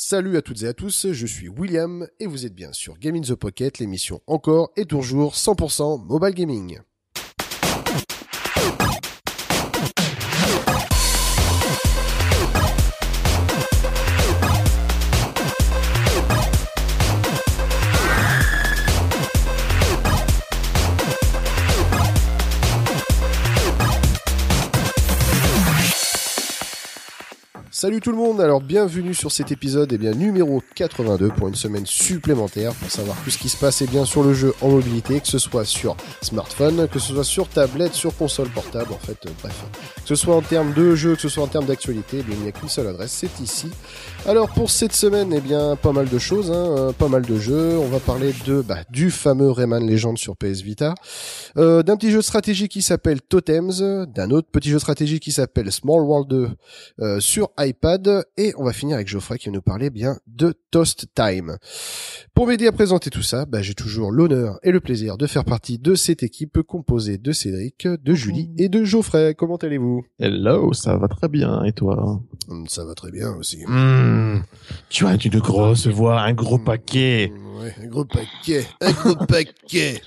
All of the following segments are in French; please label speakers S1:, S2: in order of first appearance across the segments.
S1: Salut à toutes et à tous, je suis William et vous êtes bien sur Game in the Pocket, l'émission encore et toujours 100% mobile gaming. Salut tout le monde, alors bienvenue sur cet épisode eh bien, numéro 82 pour une semaine supplémentaire pour savoir tout ce qui se passe eh bien, sur le jeu en mobilité, que ce soit sur smartphone, que ce soit sur tablette, sur console portable, en fait, euh, bref. Que ce soit en termes de jeu, que ce soit en termes d'actualité, eh il n'y a qu'une seule adresse, c'est ici. Alors pour cette semaine, eh bien, pas mal de choses, hein, euh, pas mal de jeux. On va parler de bah, du fameux Rayman Legend sur PS Vita, euh, d'un petit jeu de stratégie qui s'appelle Totems, d'un autre petit jeu de stratégie qui s'appelle Small World 2 euh, sur iPad, et on va finir avec Geoffrey qui va nous parler bien de Toast Time. Pour m'aider à présenter tout ça, bah, j'ai toujours l'honneur et le plaisir de faire partie de cette équipe composée de Cédric, de Julie et de Geoffrey. Comment allez-vous?
S2: Hello, ça va très bien, et toi?
S1: Ça va très bien aussi.
S2: Mmh, Tu as une grosse voix, un gros paquet.
S1: Ouais, un gros paquet, un gros paquet.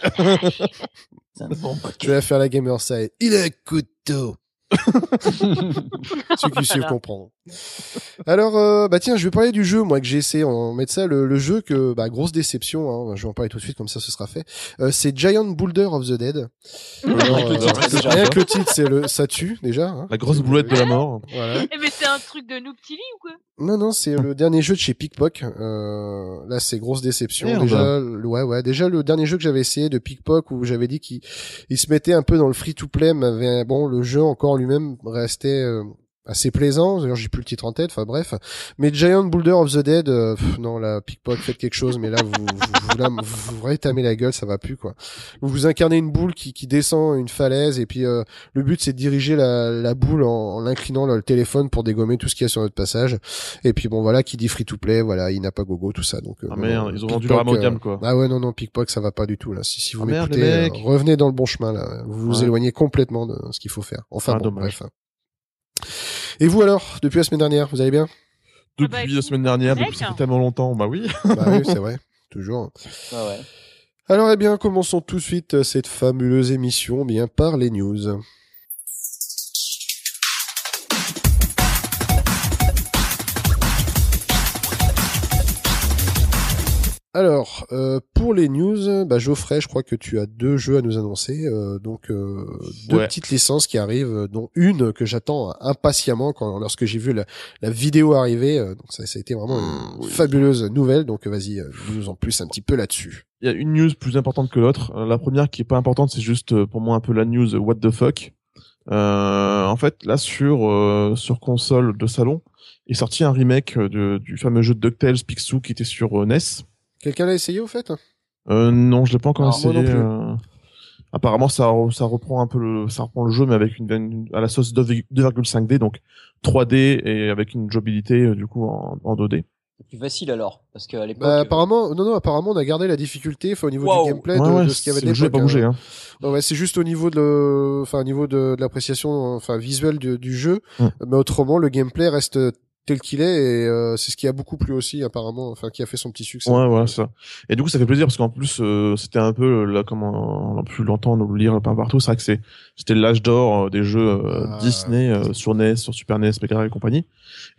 S3: C'est un bon
S1: Je
S3: paquet.
S1: vais faire la gamer side. Il a un couteau. Ceux qui suivent comprendre. Alors, euh, bah tiens, je vais parler du jeu, moi, que j'ai essayé. On va mettre ça, le, le jeu que, bah, grosse déception. Hein, je vais en parler tout de suite, comme ça, ce sera fait. Euh, c'est Giant Boulder of the Dead. Alors,
S3: Avec le
S1: euh,
S3: titre, déjà.
S1: rien que le titre, c'est le, ça tue déjà. Hein.
S2: La grosse boulette de la mort.
S1: Voilà.
S4: Eh mais c'est un truc de Noob TV ou quoi?
S1: Non, non, c'est le dernier jeu de chez Pickpock. Euh, là, c'est grosse déception.
S2: Merde.
S1: Déjà, le- ouais, ouais. Déjà, le dernier jeu que j'avais essayé de Pickpock où j'avais dit qu'il il se mettait un peu dans le free-to-play, m'avait bon, le jeu encore lui-même restait euh, assez plaisant. D'ailleurs, j'ai plus le titre en tête. Enfin, bref. Mais Giant Boulder of the Dead, euh, pff, non, là, Pickpock, faites quelque chose. Mais là, vous, vous, vous, là, vous, rétamez la gueule, ça va plus, quoi. Vous vous incarnez une boule qui, qui descend une falaise et puis euh, le but c'est de diriger la, la boule en, en inclinant le téléphone pour dégommer tout ce qu'il y a sur notre passage. Et puis bon voilà, qui dit free to play, voilà, il n'a pas gogo tout ça. Donc euh,
S2: Ah merde, ils ont vendu leur au
S1: euh,
S2: quoi.
S1: Ah ouais non non Pickpock ça va pas du tout là. Si, si vous
S2: Ah
S1: m'écoutez, euh, revenez dans le bon chemin là. Vous vous
S2: Ouais.
S1: éloignez complètement de ce qu'il faut faire. Enfin
S2: Ah,
S1: bon bref. Et vous alors, depuis la semaine dernière, vous allez bien?
S4: Ah bah,
S2: Depuis la semaine dernière, depuis ça fait tellement longtemps, bah oui.
S1: Bah oui, c'est vrai, toujours.
S3: Ouais.
S1: Alors eh bien, commençons tout de suite euh, cette fabuleuse émission bien par les news. Alors, euh, pour les news, bah, Geoffrey, je crois que tu as deux jeux à nous annoncer, euh, donc euh, deux
S2: Ouais.
S1: petites licences qui arrivent, euh, dont une que j'attends impatiemment quand lorsque j'ai vu la, la vidéo arriver. euh, donc ça, ça a été vraiment une
S2: Mmh, oui.
S1: fabuleuse nouvelle. Donc vas-y, euh, nous en plus un petit peu là-dessus.
S2: Il y a une news plus importante que l'autre. La première qui est pas importante, c'est juste pour moi un peu la news what the fuck. Euh, en fait, là sur euh, sur console de salon, est sorti un remake de, du fameux jeu de DuckTales Picsou qui était sur NES.
S1: Quelqu'un l'a essayé au fait?
S2: Euh, non, je l'ai pas encore
S1: moi
S2: essayé.
S1: non plus.
S2: euh. Apparemment, ça, re- ça reprend un peu le, ça reprend le jeu, mais avec une, une- à la sauce 2 2,5D, donc 3D et avec une jouabilité euh, du coup en, en 2D.
S3: C'est plus facile alors. Parce qu'à l'époque.
S1: Bah,
S3: euh,
S1: apparemment, non, non, apparemment, on a gardé la difficulté, enfin, au niveau
S3: Wow.
S1: du gameplay
S2: Ouais,
S1: de,
S2: ouais,
S1: de ce qu'il y avait
S2: le jeu n'a pas bougé.
S1: hein. Ouais, ouais, c'est juste au niveau de, le- enfin, au niveau de, de l'appréciation, enfin, visuelle du, du jeu.
S2: Mm.
S1: Mais autrement, le gameplay reste tel qu'il est et euh, c'est ce qui a beaucoup plu aussi, apparemment, enfin, qui a fait son petit succès.
S2: Ouais, voilà, ça. Et du coup, ça fait plaisir parce qu'en plus, euh, c'était un peu, euh, là, comme on a pu l'entendre ou le lire peu partout, c'est vrai que c'est, c'était l'âge d'or euh, des jeux euh,
S1: Ah,
S2: Disney sur NES, sur Super NES, Mega et compagnie.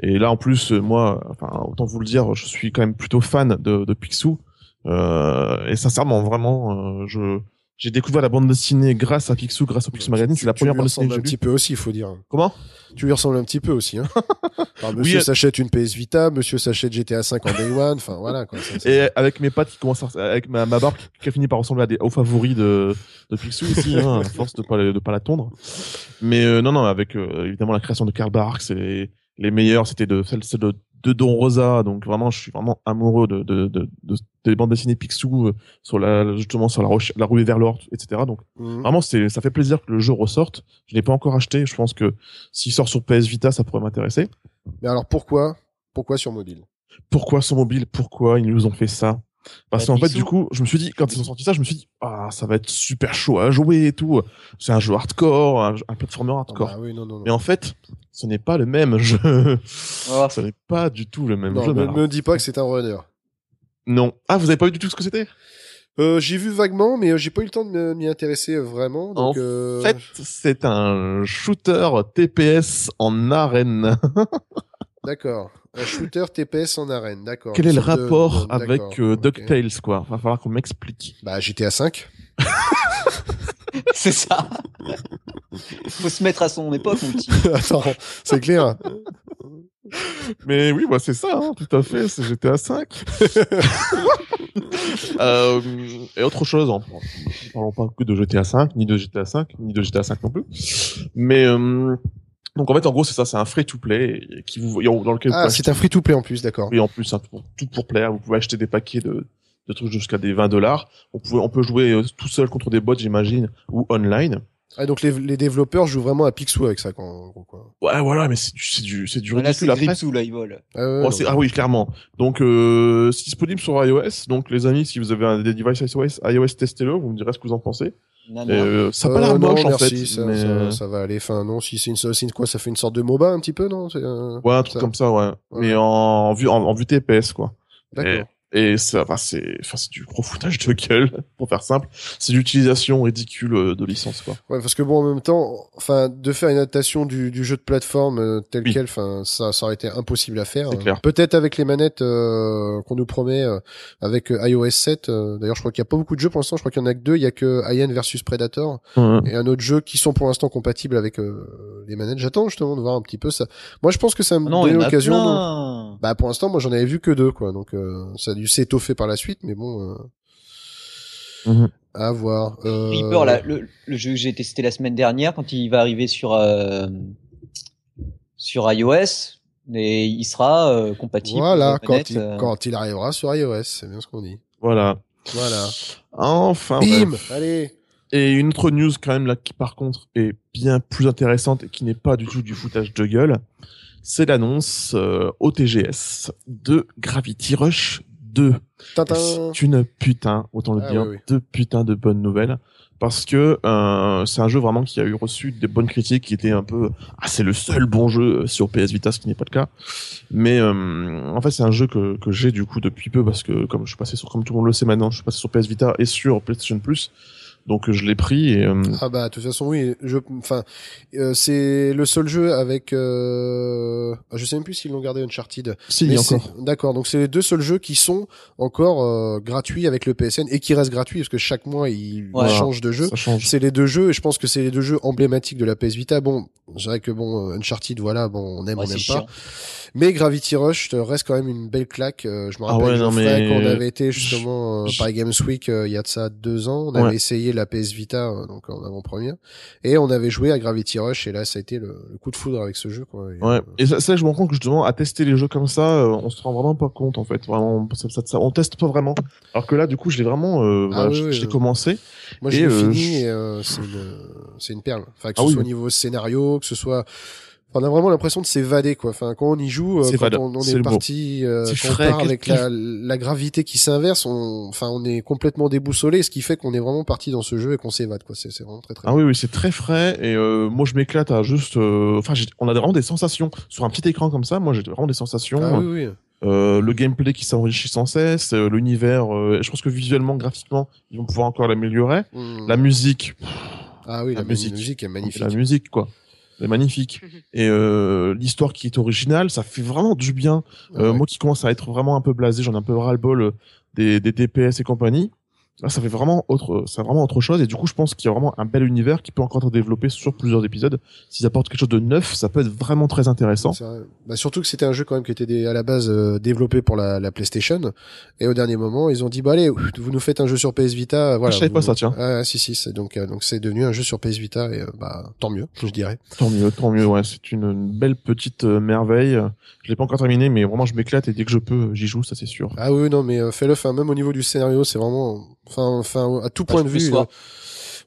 S2: Et là, en plus, moi, enfin, autant vous le dire, je suis quand même plutôt fan de, de Picsou. Euh, et sincèrement, vraiment, euh, je, j'ai découvert la bande dessinée grâce à Picsou, grâce au Picsou Magazine. C'est la première bande dessinée
S1: ressembles
S2: que
S1: un
S2: j'ai
S1: petit
S2: lue.
S1: peu aussi, il faut dire.
S2: Comment?
S1: Tu lui ressembles un petit peu aussi, hein. Enfin, monsieur
S2: Oui,
S1: s'achète une PS Vita, monsieur s'achète GTA 5 en Day One, enfin, voilà, quoi. ça,
S2: Et avec mes pattes qui commencent à, avec ma, ma barbe qui a fini par ressembler à des hauts favoris de, de Picsou aussi, hein, à force de pas, de pas la tondre. Mais euh, non, non, avec euh, évidemment la création de Karl Barks, et les meilleurs, c'était de celle celle de, de Don Rosa. Donc vraiment, je suis vraiment amoureux de, de, de, de- des bandes dessinées Picsou euh, sur la justement sur la, roche, la rue vers l'or, etc. Donc
S1: Mhm.
S2: vraiment, c'est ça fait plaisir que le jeu ressorte. Je l'ai pas encore acheté. Je pense que s'il sort sur PS Vita, ça pourrait m'intéresser.
S1: Mais alors, pourquoi, pourquoi sur mobile?
S2: Pourquoi sur mobile? Pourquoi ils nous ont fait ça? Parce
S3: Ouais,
S2: qu'en fait, du coup, je me suis dit, quand ils ont sorti ça, je me suis dit, ah, ça va être super chaud à jouer et tout. C'est un jeu hardcore, un, un platformer
S1: Ah
S2: hardcore.
S1: bah oui, non, non, non.
S2: Mais en fait, ce n'est pas le même jeu.
S3: Oh,
S2: ce n'est pas du tout le même
S1: Non,
S2: jeu.
S1: ne me dis pas que c'est un runner.
S2: Non. Ah, vous avez pas vu du tout ce que c'était?
S1: Euh, j'ai vu vaguement, mais euh, j'ai pas eu le temps de m'y intéresser euh, vraiment. Donc,
S2: En
S1: euh,
S2: En fait, c'est un shooter TPS en arène.
S1: d'accord. Un shooter TPS en arène, d'accord.
S2: Quel est le rapport
S1: de-
S2: avec euh. DuckTales, quoi? Va falloir qu'on m'explique.
S1: Bah, GTA 5.
S3: c'est ça. Faut se mettre à son époque, mon petit.
S1: Attends, c'est clair.
S2: Mais oui, bah c'est ça, hein, tout à fait, c'est GTA 5. euh, et autre chose, en ne parlons pas que de GTA 5, ni de GTA 5, ni de GTA 5 non plus. Mais euh, donc en fait, en gros, c'est ça, c'est un free-to-play qui vous dans lequel
S1: Ah, c'est un free-to-play en plus, d'accord.
S2: Et en plus, hein, pour- tout pour plaire, vous pouvez acheter des paquets de, de trucs jusqu'à des 20 dollars. On, pouvait, on peut jouer euh, tout seul contre des bots, j'imagine, ou online.
S1: Ah, donc les, les développeurs jouent vraiment à Picsou avec ça, quoi, en gros, quoi.
S2: Ouais, voilà, mais c'est du, c'est du, c'est du
S3: Là, c'est
S2: ridicule après.
S3: Gripsou, là, il vole.
S1: Ah, ouais,
S2: Oh, c'est- ah oui, clairement. Donc, euh, c'est disponible sur iOS. Donc, les amis, si vous avez un, des devices iOS, iOS testez-le. Vous me direz ce que vous en pensez.
S3: Non, non.
S2: euh, ça a
S1: Euh,
S2: pas l'air
S1: non,
S2: moche, en
S1: merci,
S2: fait.
S1: ça,
S2: mais,
S1: ça,
S2: euh,
S1: ça va aller. Enfin, non, si c'est une, c'est quoi, ça fait une sorte de MOBA un petit peu, non euh,
S2: Ouais, un truc
S1: ça.
S2: comme ça, ouais.
S1: Ouais.
S2: Mais en, en vue, en, en vue TPS, quoi.
S1: D'accord.
S2: Et ça, enfin, c'est, enfin, c'est du gros foutage de gueule, pour faire simple. C'est l'utilisation ridicule euh, de licence, quoi.
S1: Ouais, parce que bon, en même temps, enfin, de faire une adaptation du, du jeu de plateforme euh, tel
S2: Oui.
S1: quel, enfin, ça, ça aurait été impossible à faire.
S2: C'est
S1: Euh,
S2: clair.
S1: Peut-être avec les manettes euh, qu'on nous promet euh, avec iOS 7. euh, D'ailleurs, je crois qu'il y a pas beaucoup de jeux pour l'instant. Je crois qu'il y en a que deux. Il y a que Alien versus Predator et un autre jeu qui sont pour l'instant compatibles avec euh, les manettes. J'attends justement de voir un petit peu ça. Moi, je pense que ça me
S3: Ah
S1: donne l'occasion. Bah, pour l'instant, moi, j'en avais vu que deux, quoi. Donc, euh, ça a dû s'étoffer par la suite, mais bon. Euh...
S2: Mhm.
S1: À voir. Euh...
S3: Reaper, là, le, le jeu que j'ai testé la semaine dernière, quand il va arriver sur euh, sur iOS, mais il sera euh, compatible.
S1: Voilà, quand il,
S3: euh,
S1: quand il arrivera sur iOS, c'est bien ce qu'on dit.
S2: Voilà.
S1: Voilà.
S2: Enfin,
S1: Bim
S2: bref.
S1: Allez
S2: Et une autre news quand même là qui par contre est bien plus intéressante et qui n'est pas du tout du foutage de gueule, c'est l'annonce euh, au TGS de Gravity Rush 2. Et
S1: Tintin
S2: C'est une putain, autant le
S1: Ah,
S2: dire,
S1: oui, oui.
S2: de putain de bonnes nouvelles. Parce que euh, c'est un jeu vraiment qui a eu reçu des bonnes critiques, qui était un peu ah c'est le seul bon jeu sur PS Vita, ce qui n'est pas le cas. Mais euh, en fait c'est un jeu que, que j'ai du coup depuis peu parce que comme je suis passé sur comme tout le monde le sait maintenant, je suis passé sur PS Vita et sur PlayStation Plus, donc je l'ai pris et euh,
S1: Ah bah de toute façon oui, je enfin euh, c'est le seul jeu avec euh... ah, je sais même plus s'ils l'ont gardé Uncharted.
S2: si
S1: Mais
S2: encore.
S1: D'accord, donc c'est les deux seuls jeux qui sont encore euh, gratuits avec le PSN et qui restent gratuits parce que chaque mois ils
S3: Ouais.
S1: changent de jeu.
S2: Ça change.
S1: C'est les deux jeux et je pense que c'est les deux jeux emblématiques de la PS Vita. Bon, je dirais que bon euh, Uncharted voilà, bon on aime
S3: ouais,
S1: on n'aime
S3: chiant.
S1: pas. Mais Gravity Rush euh, reste quand même une belle claque. Euh, je me
S2: Ah
S1: rappelle
S2: ouais, non, mais-
S1: quand on avait été justement euh,
S2: Je-
S1: par Games Week euh, il y a de ça deux ans, on avait
S2: Ouais.
S1: La PS Vita euh, donc en avant-première et on avait joué à Gravity Rush et là ça a été le, le coup de foudre avec ce jeu quoi. Et,
S2: Ouais.
S1: euh,
S2: Et ça, ça, je me rends compte que justement, à tester les jeux comme ça, euh, on se rend vraiment pas compte, en fait. Vraiment, ça, ça, ça- on teste pas vraiment. Alors que là, du coup, je l'ai vraiment, euh,
S1: Ah
S2: bah,
S1: oui, oui.
S2: commencé.
S1: Moi,
S2: euh,
S1: fini
S2: je-
S1: et euh, c'est une, c'est une perle. Enfin, que
S2: Ah
S1: ce soit au niveau scénario, que ce soit. On a vraiment l'impression de s'évader, quoi. Enfin, quand on y joue, euh, quand on, est, parti, euh, quand on part avec la, la gravité qui s'inverse, on, enfin, on est complètement déboussolé, ce qui fait qu'on est vraiment parti dans ce jeu et qu'on s'évade, quoi. C'est vraiment très très.
S2: Ah oui, oui, c'est très frais. Et euh, moi, je m'éclate à juste... euh, Enfin, on a vraiment des sensations. Sur un petit écran comme ça, moi, j'ai vraiment des sensations.
S1: Ah oui, oui.
S2: Euh, le gameplay qui s'enrichit sans cesse, l'univers... euh, je pense que visuellement, graphiquement, ils vont pouvoir encore l'améliorer.
S1: Mm.
S2: La musique,
S1: Ah oui, la,
S2: la
S1: musique.
S2: musique.
S1: est magnifique.
S2: la musique, quoi. C'est magnifique. Et euh, l'histoire qui est originale, ça fait vraiment du bien. Euh,
S1: Ouais.
S2: Moi qui commence à être vraiment un peu blasé, j'en ai un peu ras-le-bol euh, des, des DPS et compagnie. Là, ça fait vraiment autre, c'est vraiment autre chose. Et du coup, je pense qu'il y a vraiment un bel univers qui peut encore être développé sur plusieurs épisodes. S'ils apportent quelque chose de neuf, ça peut être vraiment très intéressant.
S1: Bah, surtout que c'était un jeu quand même qui était à la base euh, développé pour la, la PlayStation et au dernier moment ils ont dit bah allez vous nous faites un jeu sur PS Vita voilà
S2: je savais
S1: vous-
S2: pas ça, tiens.
S1: ah si si c'est donc euh, donc c'est devenu un jeu sur PS Vita et euh, bah tant mieux je dirais
S2: Tant mieux, tant mieux. Ouais, c'est une, une belle petite euh, merveille. Je l'ai pas encore terminé, mais vraiment, je m'éclate et dès que je peux, j'y joue, ça c'est sûr.
S1: ah oui non mais euh, fais-le enfin même au niveau du scénario c'est vraiment enfin enfin à tout point de vue euh,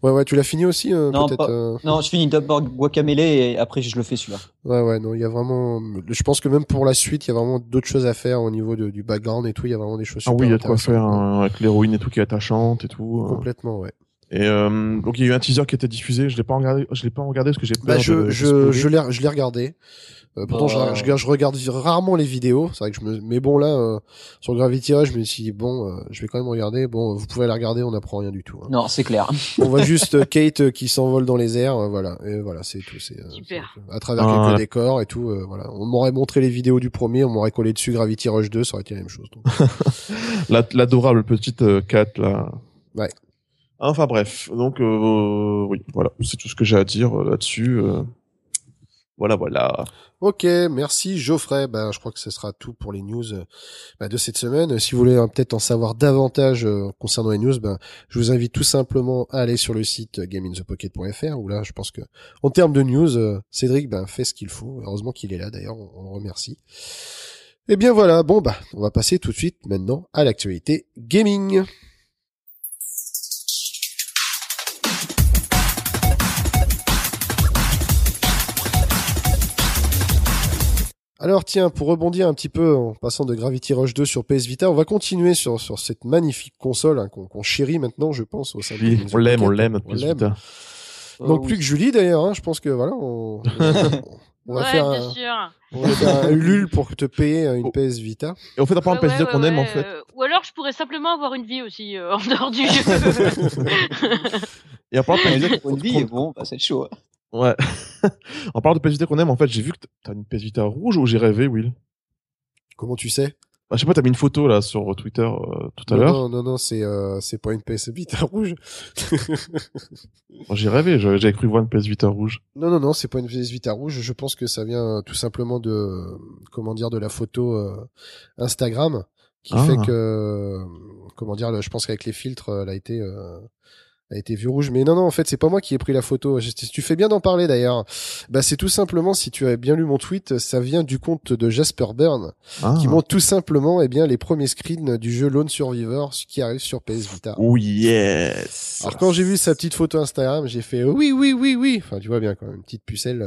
S1: Ouais, ouais, tu l'as fini aussi, euh,
S3: Non, pas-
S1: euh,
S3: Non, je finis d'abord Guacamele et après je le fais celui-là.
S1: Ouais, ouais, non, il y a vraiment. Je pense que même pour la suite, il y a vraiment d'autres choses à faire au niveau de- du background et tout. Il y a vraiment des choses.
S2: Ah
S1: super
S2: oui, il y a de quoi faire hein, avec l'héroïne et tout qui est attachante et tout. euh.
S1: Complètement, ouais.
S2: Et euh, donc il y a eu un teaser qui a été diffusé. Je l'ai pas regardé. Je l'ai pas regardé parce que j'ai peur
S1: Bah, je,
S2: de
S1: je, je l'ai, je l'ai regardé. Euh, pourtant,
S3: Bah.
S1: je, je, je regarde rarement les vidéos. C'est vrai que je me, mais bon là, euh, sur Gravity Rush, je me suis dit bon, euh, je vais quand même regarder. Bon, vous pouvez la regarder, on n'apprend rien du tout. hein.
S3: Non, c'est clair.
S1: On voit juste euh, Kate euh, qui s'envole dans les airs, euh, voilà. Et voilà, c'est tout. C'est euh, à travers
S2: Ah,
S1: quelques
S2: ouais.
S1: décors et tout. euh, voilà. On m'aurait montré les vidéos du premier, on m'aurait collé dessus Gravity Rush 2, ça aurait été la même chose.
S2: l'adorable petite euh, Kat là.
S1: Ouais.
S2: Enfin bref, donc euh, oui, voilà, c'est tout ce que j'ai à dire euh, là-dessus. euh. Voilà, voilà.
S1: Ok, merci Geoffrey. Ben, je crois que ce sera tout pour les news euh, ben, de cette semaine. Si vous voulez euh, peut-être en savoir davantage euh, concernant les news, ben, je vous invite tout simplement à aller sur le site euh, gameinthepocket.fr où là, je pense que en termes de news, euh, Cédric ben, fait ce qu'il faut. Heureusement qu'il est là d'ailleurs, on, on le remercie. Et bien voilà, bon bah, on va passer tout de suite maintenant à l'actualité gaming. Alors tiens, pour rebondir un petit peu en passant de Gravity Rush 2 sur PS Vita, on va continuer sur, sur cette magnifique console hein, qu'on qu'on chérit maintenant, je pense, au sein de
S2: Oui,
S1: Gaming
S2: on l'aime, on l'aime, PS
S1: l'aime.
S2: Vita.
S1: Donc
S3: Euh,
S1: plus que Julie d'ailleurs, hein, je pense que voilà, on, on- on va
S4: ouais,
S1: faire
S4: bien
S1: un,
S4: sûr.
S1: on va faire un Ulule pour te payer euh, une
S2: Oh.
S1: PS Vita.
S2: Et en fait, part
S4: Ouais,
S2: le PS Vita
S4: ouais,
S2: qu'on
S4: ouais,
S2: aime, en fait.
S4: euh, ou alors je pourrais simplement avoir une vie aussi euh, en dehors du jeu.
S2: Et à part le PS Vita
S3: une vie, bon, bah, c'est chaud.
S2: Ouais. en parlant de PS Vita qu'on aime, en fait, j'ai vu que t'as une PS Vita rouge ou j'ai rêvé, Will?
S1: Comment tu sais?
S2: Bah, Je sais pas, t'as mis une photo là sur Twitter euh, tout à l'heure.
S1: non, non, non, c'est euh, c'est pas une PS Vita rouge.
S2: J'ai rêvé, j'avais cru voir une PS Vita rouge.
S1: Non, non, non, c'est pas une PS Vita rouge. Je pense que ça vient euh, tout simplement de, euh, comment dire, de la photo euh, Instagram, qui
S2: Ah.
S1: fait que, euh, comment dire, je pense qu'avec les filtres, euh, elle a été, euh, a été vue rouge. Mais non, non, en fait, c'est pas moi qui ai pris la photo. Tu fais bien d'en parler d'ailleurs. Bah, c'est tout simplement, si tu as bien lu mon tweet, ça vient du compte de Jasper Byrne,
S2: Ah.
S1: qui montre tout simplement, eh bien, les premiers screens du jeu Lone Survivor qui arrive sur PS Vita.
S2: Oh yes
S1: Alors quand j'ai vu sa petite photo Instagram, j'ai fait euh, oui, oui, oui, oui. Enfin, tu vois bien quand même, une petite pucelle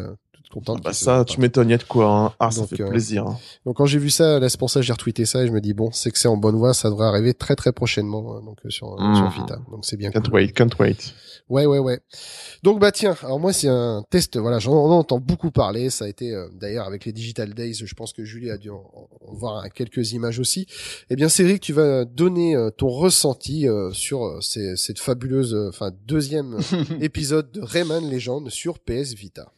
S1: toute contente.
S2: Bah ça, tu m'étonnes, de quoi. Hein. Ah, ça
S1: Donc,
S2: fait
S1: euh,
S2: plaisir. hein.
S1: Donc quand j'ai vu ça, là c'est pour ça que j'ai retweeté ça et je me dis bon, c'est que c'est en bonne voie, ça devrait arriver très très prochainement euh, donc euh, sur sur Vita. Donc c'est bien
S2: Can't
S1: cool.
S2: wait, can't wait.
S1: Ouais ouais ouais. Donc bah tiens, alors moi c'est un test voilà, j'en on en entend beaucoup parler, ça a été euh, d'ailleurs avec les Digital Days, je pense que Julie a dû en, en voir quelques images aussi. Eh bien Cédric, tu vas donner euh, ton ressenti euh, sur ces- cette fabuleuse enfin deuxième épisode de Rayman Legend sur PS Vita.